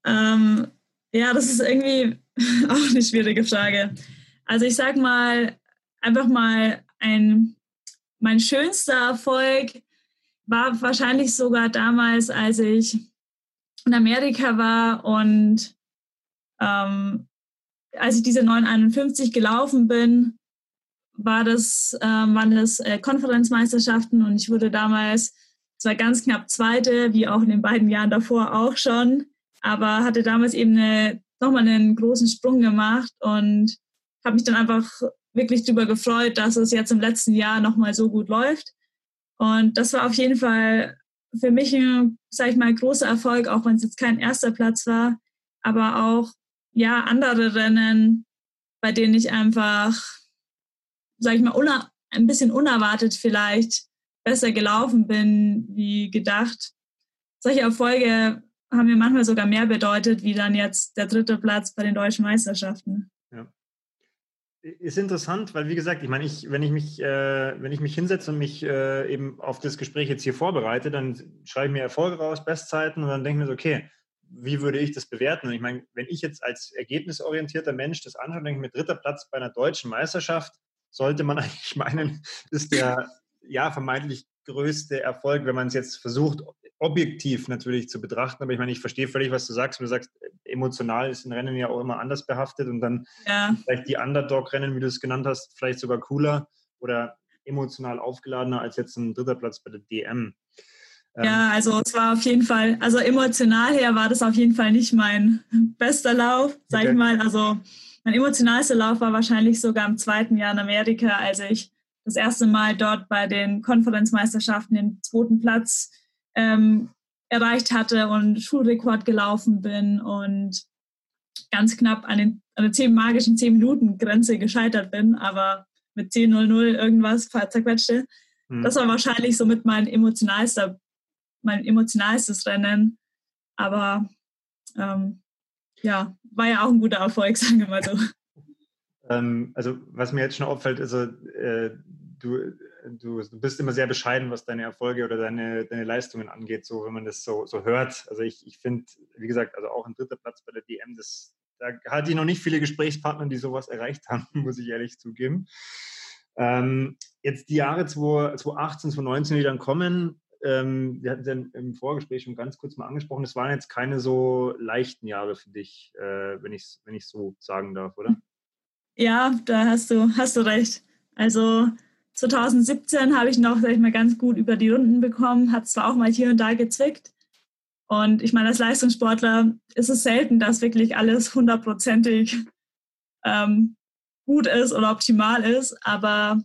Ähm, ja, das ist irgendwie <laughs> auch eine schwierige Frage. Also ich sag mal, einfach mal ein, mein schönster Erfolg war wahrscheinlich sogar damals, als ich in Amerika war und ähm, als ich diese 951 gelaufen bin war das, äh, waren das äh, Konferenzmeisterschaften und ich wurde damals zwar ganz knapp Zweite, wie auch in den beiden Jahren davor auch schon, aber hatte damals eben eine, nochmal einen großen Sprung gemacht und habe mich dann einfach wirklich darüber gefreut, dass es jetzt im letzten Jahr nochmal so gut läuft. Und das war auf jeden Fall für mich ein, sag ich mal, großer Erfolg, auch wenn es jetzt kein erster Platz war. aber auch ja andere Rennen, bei denen ich einfach, sag ich mal, ein bisschen unerwartet vielleicht besser gelaufen bin wie gedacht. Solche Erfolge haben mir manchmal sogar mehr bedeutet, wie dann jetzt der dritte Platz bei den deutschen Meisterschaften. Ist interessant, weil wie gesagt, ich meine, ich, wenn ich mich, äh, wenn ich mich hinsetze und mich äh, eben auf das Gespräch jetzt hier vorbereite, dann schreibe ich mir Erfolge raus, Bestzeiten und dann denke ich mir so, okay, wie würde ich das bewerten? Und ich meine, wenn ich jetzt als ergebnisorientierter Mensch das anschaue, denke ich mir, dritter Platz bei einer deutschen Meisterschaft, sollte man <laughs> eigentlich meinen, ist der ja vermeintlich größte Erfolg, wenn man es jetzt versucht, objektiv natürlich zu betrachten. Aber ich meine, ich verstehe völlig, was du sagst. Du sagst, emotional ist ein Rennen ja auch immer anders behaftet und dann ja. vielleicht die Underdog-Rennen, wie du es genannt hast, vielleicht sogar cooler oder emotional aufgeladener als jetzt ein dritter Platz bei der DM. Ja, ähm, also es war auf jeden Fall, also emotional her war das auf jeden Fall nicht mein bester Lauf, sag okay. ich mal. Also mein emotionalster Lauf war wahrscheinlich sogar im zweiten Jahr in Amerika, als ich das erste Mal dort bei den Konferenzmeisterschaften den zweiten Platz ähm, erreicht hatte und Schulrekord gelaufen bin und ganz knapp an, den, an der 10 magischen 10 Minuten Grenze gescheitert bin, aber mit 10.00 irgendwas zerquetschte. Mhm. Das war wahrscheinlich somit mein emotionalster, mein emotionalstes Rennen. Aber ähm, ja, war ja auch ein guter Erfolg, <laughs> sagen wir mal so. Ähm, also was mir jetzt schon auffällt, also äh, du, du, du, bist immer sehr bescheiden, was deine Erfolge oder deine, deine Leistungen angeht, so wenn man das so, so hört. Also ich, ich finde, wie gesagt, also auch ein dritter Platz bei der DM, das, da hatte ich noch nicht viele Gesprächspartner, die sowas erreicht haben, <laughs> muss ich ehrlich zugeben. Ähm, jetzt die Jahre 2018, 2019, die dann kommen, ähm, wir hatten es im Vorgespräch schon ganz kurz mal angesprochen, das waren jetzt keine so leichten Jahre für dich, äh, wenn ich es wenn so sagen darf, oder? Ja, da hast du, hast du recht. Also 2017 habe ich noch, sag ich mal, ganz gut über die Runden bekommen, hat zwar auch mal hier und da gezwickt. Und ich meine, als Leistungssportler ist es selten, dass wirklich alles hundertprozentig ähm, gut ist oder optimal ist. Aber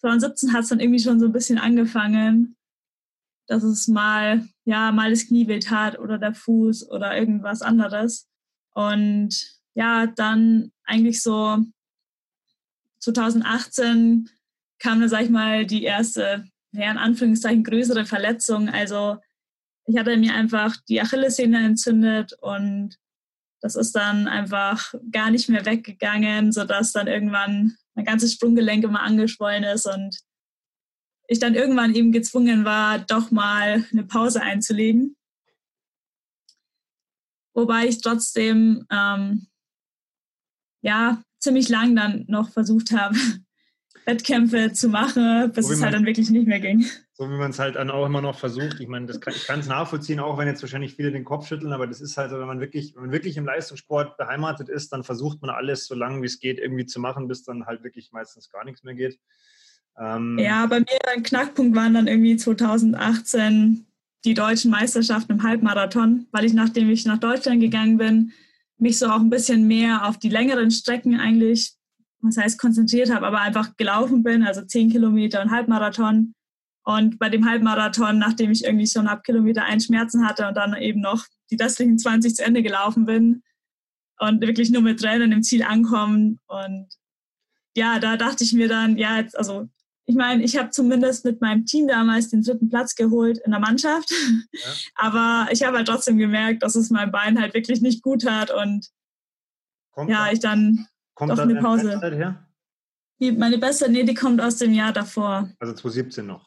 2017 hat es dann irgendwie schon so ein bisschen angefangen, dass es mal, ja, mal das Knie weh tat oder der Fuß oder irgendwas anderes. Und ja, dann eigentlich so 2018 kam dann, sag ich mal, die erste, ja, in Anführungszeichen größere Verletzung. Also ich hatte mir einfach die Achillessehne entzündet und das ist dann einfach gar nicht mehr weggegangen, sodass dann irgendwann mein ganzes Sprunggelenk immer angeschwollen ist und ich dann irgendwann eben gezwungen war, doch mal eine Pause einzulegen. Wobei ich trotzdem ähm, ja ziemlich lang dann noch versucht habe, <laughs> Wettkämpfe zu machen, bis so es halt dann wirklich nicht mehr ging. So wie man es halt dann auch immer noch versucht. Ich meine, das kann, ich kann es nachvollziehen, auch wenn jetzt wahrscheinlich viele den Kopf schütteln, aber das ist halt so, wenn man wirklich, wenn man wirklich im Leistungssport beheimatet ist, dann versucht man alles so lange wie es geht irgendwie zu machen, bis dann halt wirklich meistens gar nichts mehr geht. Ähm ja, bei mir ein Knackpunkt waren dann irgendwie 2018 die deutschen Meisterschaften im Halbmarathon, weil ich, nachdem ich nach Deutschland gegangen bin, mich so auch ein bisschen mehr auf die längeren Strecken eigentlich was heißt konzentriert habe, aber einfach gelaufen bin, also zehn Kilometer und Halbmarathon. Und bei dem Halbmarathon, nachdem ich irgendwie schon ab Kilometer ein Schmerzen hatte und dann eben noch die restlichen 20 zu Ende gelaufen bin und wirklich nur mit Tränen im Ziel ankommen. Und ja, da dachte ich mir dann, ja, jetzt, also ich meine, ich habe zumindest mit meinem Team damals den dritten Platz geholt in der Mannschaft. Ja. <laughs> Aber ich habe halt trotzdem gemerkt, dass es mein Bein halt wirklich nicht gut hat und Kommt ja, ich dann Kommt Doch, eine Pause. Her? Die, meine beste, nee, die kommt aus dem Jahr davor. Also 2017 noch.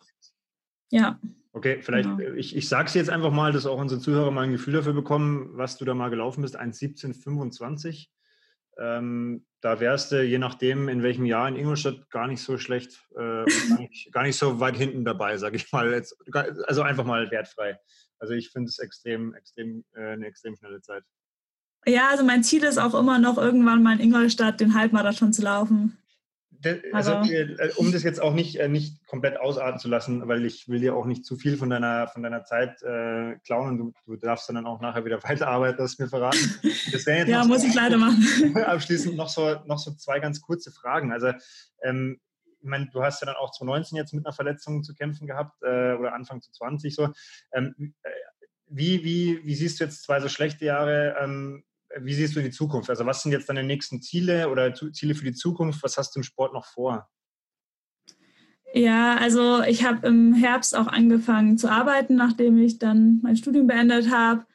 Ja. Okay, vielleicht, genau. Ich, ich sage es jetzt einfach mal, dass auch unsere Zuhörer mal ein Gefühl dafür bekommen, was du da mal gelaufen bist. 1,1725. Ähm, da wärst du, je nachdem, in welchem Jahr in Ingolstadt, gar nicht so schlecht, äh, gar, nicht, gar, nicht, so weit hinten dabei, sage ich mal. Jetzt, also einfach mal wertfrei. Also ich finde es extrem, extrem, äh, eine extrem schnelle Zeit. Ja, also mein Ziel ist auch immer noch irgendwann mal in Ingolstadt den Halbmarathon zu laufen. Also, äh, um das jetzt auch nicht, äh, nicht komplett ausarten zu lassen, weil ich will dir auch nicht zu viel von deiner, von deiner Zeit äh, klauen und du, du, darfst dann auch nachher wieder <laughs> weiterarbeiten, das mir verraten. Das ja, muss so, ich leider machen. <laughs> Abschließend noch so, noch so zwei ganz kurze Fragen. Also, ähm, ich meine, du hast ja dann auch 2019 jetzt mit einer Verletzung zu kämpfen gehabt äh, oder Anfang zu 20 so. Ähm, äh, wie, wie, wie siehst du jetzt zwei so schlechte Jahre? Ähm, wie siehst du die Zukunft? Also was sind jetzt deine nächsten Ziele oder Ziele für die Zukunft? Was hast du im Sport noch vor? Ja, also ich habe im Herbst auch angefangen zu arbeiten, nachdem ich dann mein Studium beendet habe.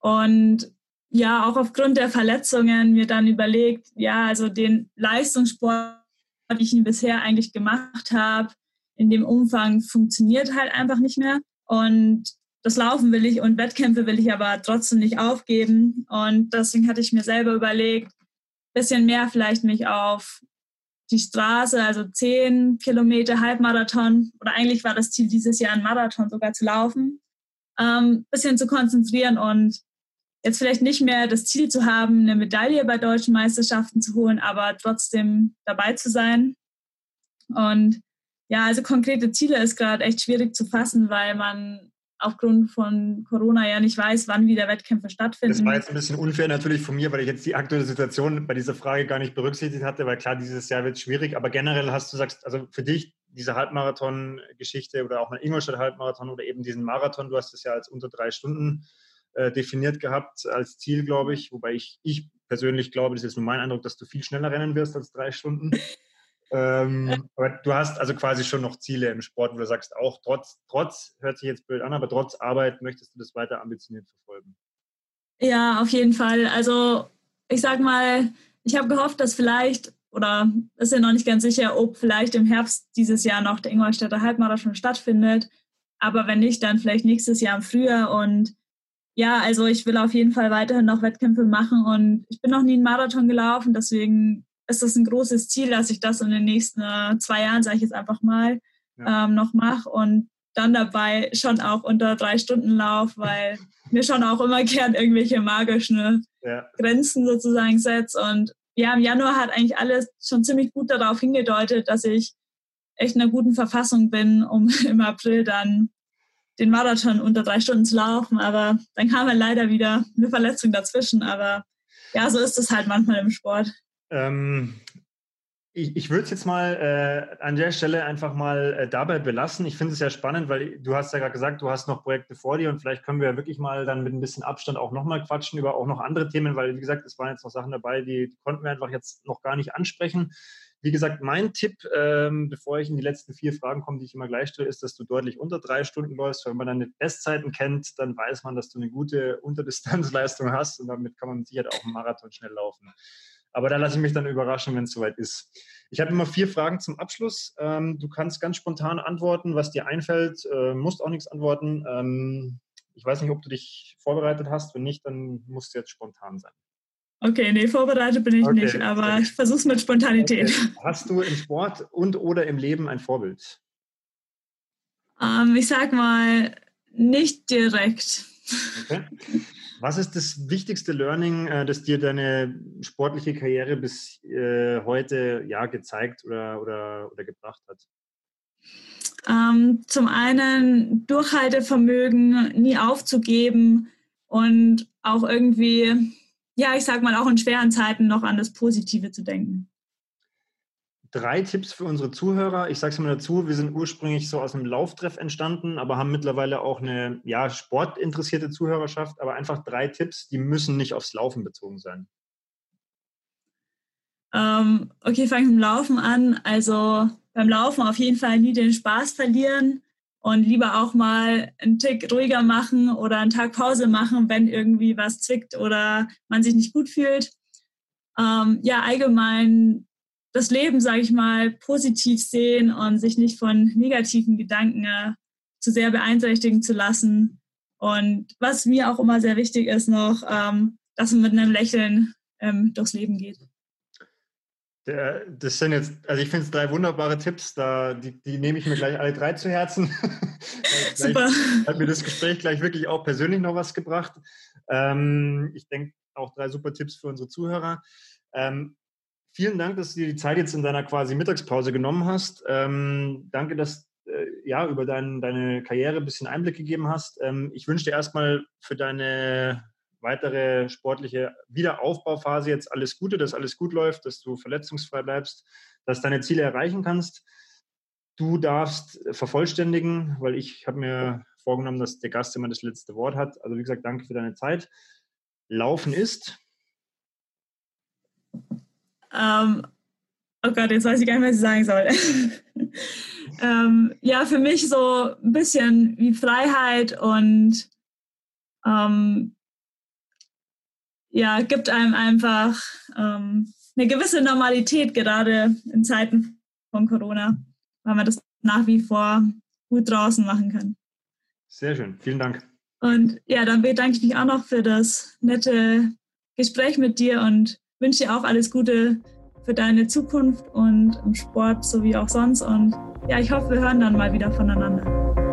Und ja, auch aufgrund der Verletzungen mir dann überlegt, ja, also den Leistungssport, wie ich ihn bisher eigentlich gemacht habe, in dem Umfang funktioniert halt einfach nicht mehr. Und das Laufen will ich und Wettkämpfe will ich aber trotzdem nicht aufgeben. Und deswegen hatte ich mir selber überlegt, bisschen mehr vielleicht mich auf die Straße, also zehn Kilometer Halbmarathon oder eigentlich war das Ziel dieses Jahr ein Marathon sogar zu laufen, ähm, bisschen zu konzentrieren und jetzt vielleicht nicht mehr das Ziel zu haben, eine Medaille bei deutschen Meisterschaften zu holen, aber trotzdem dabei zu sein. Und ja, also konkrete Ziele ist gerade echt schwierig zu fassen, weil man aufgrund von Corona ja nicht weiß, wann wieder Wettkämpfe stattfinden. Das war jetzt ein bisschen unfair natürlich von mir, weil ich jetzt die aktuelle Situation bei dieser Frage gar nicht berücksichtigt hatte, weil klar, dieses Jahr wird schwierig, aber generell hast du gesagt, also für dich diese Halbmarathon-Geschichte oder auch ein Ingolstadt-Halbmarathon oder eben diesen Marathon, du hast es ja als unter drei Stunden äh, definiert gehabt als Ziel, glaube ich, wobei ich, ich persönlich glaube, das ist jetzt nur mein Eindruck, dass du viel schneller rennen wirst als drei Stunden. <laughs> Ähm, aber du hast also quasi schon noch Ziele im Sport, wo du sagst, auch trotz, trotz, hört sich jetzt blöd an, aber trotz Arbeit möchtest du das weiter ambitioniert verfolgen. Ja, auf jeden Fall. Also ich sag mal, ich habe gehofft, dass vielleicht, oder ist ja noch nicht ganz sicher, ob vielleicht im Herbst dieses Jahr noch der Ingolstädter Halbmarathon stattfindet. Aber wenn nicht, dann vielleicht nächstes Jahr im Frühjahr. Und ja, also ich will auf jeden Fall weiterhin noch Wettkämpfe machen. Und ich bin noch nie einen Marathon gelaufen, deswegen ist das ein großes Ziel, dass ich das in den nächsten äh, zwei Jahren, sage ich jetzt einfach mal, ja. ähm, noch mache und dann dabei schon auch unter drei Stunden Lauf, weil <laughs> mir schon auch immer gern irgendwelche magischen ja. Grenzen sozusagen setze. Und ja, im Januar hat eigentlich alles schon ziemlich gut darauf hingedeutet, dass ich echt in einer guten Verfassung bin, um <laughs> im April dann den Marathon unter drei Stunden zu laufen. Aber dann kam halt leider wieder eine Verletzung dazwischen. Aber ja, so ist es halt manchmal im Sport. Ähm, ich, ich würde es jetzt mal äh, an der Stelle einfach mal äh, dabei belassen. Ich finde es ja spannend, weil du hast ja gerade gesagt, du hast noch Projekte vor dir und vielleicht können wir wirklich mal dann mit ein bisschen Abstand auch nochmal quatschen über auch noch andere Themen, weil wie gesagt, es waren jetzt noch Sachen dabei, die konnten wir einfach jetzt noch gar nicht ansprechen. Wie gesagt, mein Tipp, ähm, bevor ich in die letzten vier Fragen komme, die ich immer gleich stelle, ist, dass du deutlich unter drei Stunden läufst. Wenn man deine Bestzeiten kennt, dann weiß man, dass du eine gute Unterdistanzleistung hast und damit kann man mit Sicherheit auch einen Marathon schnell laufen. Aber da lasse ich mich dann überraschen, wenn es soweit ist. Ich habe immer vier Fragen zum Abschluss. Ähm, du kannst ganz spontan antworten, was dir einfällt, äh, musst auch nichts antworten. Ähm, ich weiß nicht, ob du dich vorbereitet hast. Wenn nicht, dann musst du jetzt spontan sein. Okay, nee, vorbereitet bin ich okay. nicht, aber ich versuche es mit Spontanität. Okay. Hast du im Sport und oder im Leben ein Vorbild? Ähm, ich sag mal, nicht direkt. Okay. Was ist das wichtigste Learning, äh, das dir deine sportliche Karriere bis äh, heute ja, gezeigt oder, oder, oder gebracht hat? Ähm, zum einen Durchhaltevermögen, nie aufzugeben und auch irgendwie, ja, ich sag mal, auch in schweren Zeiten noch an das Positive zu denken drei Tipps für unsere Zuhörer. Ich sage es mal dazu, wir sind ursprünglich so aus einem Lauftreff entstanden, aber haben mittlerweile auch eine ja, sportinteressierte Zuhörerschaft. Aber einfach drei Tipps, die müssen nicht aufs Laufen bezogen sein. Ähm, okay, fange ich mit dem Laufen an. Also beim Laufen auf jeden Fall nie den Spaß verlieren und lieber auch mal einen Tick ruhiger machen oder einen Tag Pause machen, wenn irgendwie was zwickt oder man sich nicht gut fühlt. Ähm, ja, allgemein das Leben, sage ich mal, positiv sehen und sich nicht von negativen Gedanken äh, zu sehr beeinträchtigen zu lassen. Und was mir auch immer sehr wichtig ist noch, ähm, dass man mit einem Lächeln ähm, durchs Leben geht. Der, das sind jetzt, also ich finde es drei wunderbare Tipps, da, die, die nehme ich mir gleich alle drei zu Herzen. <laughs> Super. Hat mir das Gespräch gleich wirklich auch persönlich noch was gebracht. Ähm, ich denke auch drei super Tipps für unsere Zuhörer. Ähm, vielen Dank, dass du dir die Zeit jetzt in deiner quasi Mittagspause genommen hast. Ähm, danke, dass äh, ja über dein, deine Karriere ein bisschen Einblick gegeben hast. Ähm, ich wünsche dir erstmal für deine weitere sportliche Wiederaufbauphase jetzt alles Gute, dass alles gut läuft, dass du verletzungsfrei bleibst, dass deine Ziele erreichen kannst. Du darfst vervollständigen, weil ich habe mir vorgenommen, dass der Gast immer das letzte Wort hat. Also wie gesagt, danke für deine Zeit. Laufen ist ähm, oh Gott, jetzt weiß ich gar nicht, was ich sagen soll. <laughs> ähm, ja, für mich so ein bisschen wie Freiheit und ähm, ja, gibt einem einfach ähm, eine gewisse Normalität, gerade in Zeiten von Corona, weil man das nach wie vor gut draußen machen kann. Sehr schön, vielen Dank. Und ja, dann bedanke ich mich auch noch für das nette Gespräch mit dir und wünsche dir auch alles Gute für deine Zukunft und im Sport sowie auch sonst. Und ja, ich hoffe, wir hören dann mal wieder voneinander.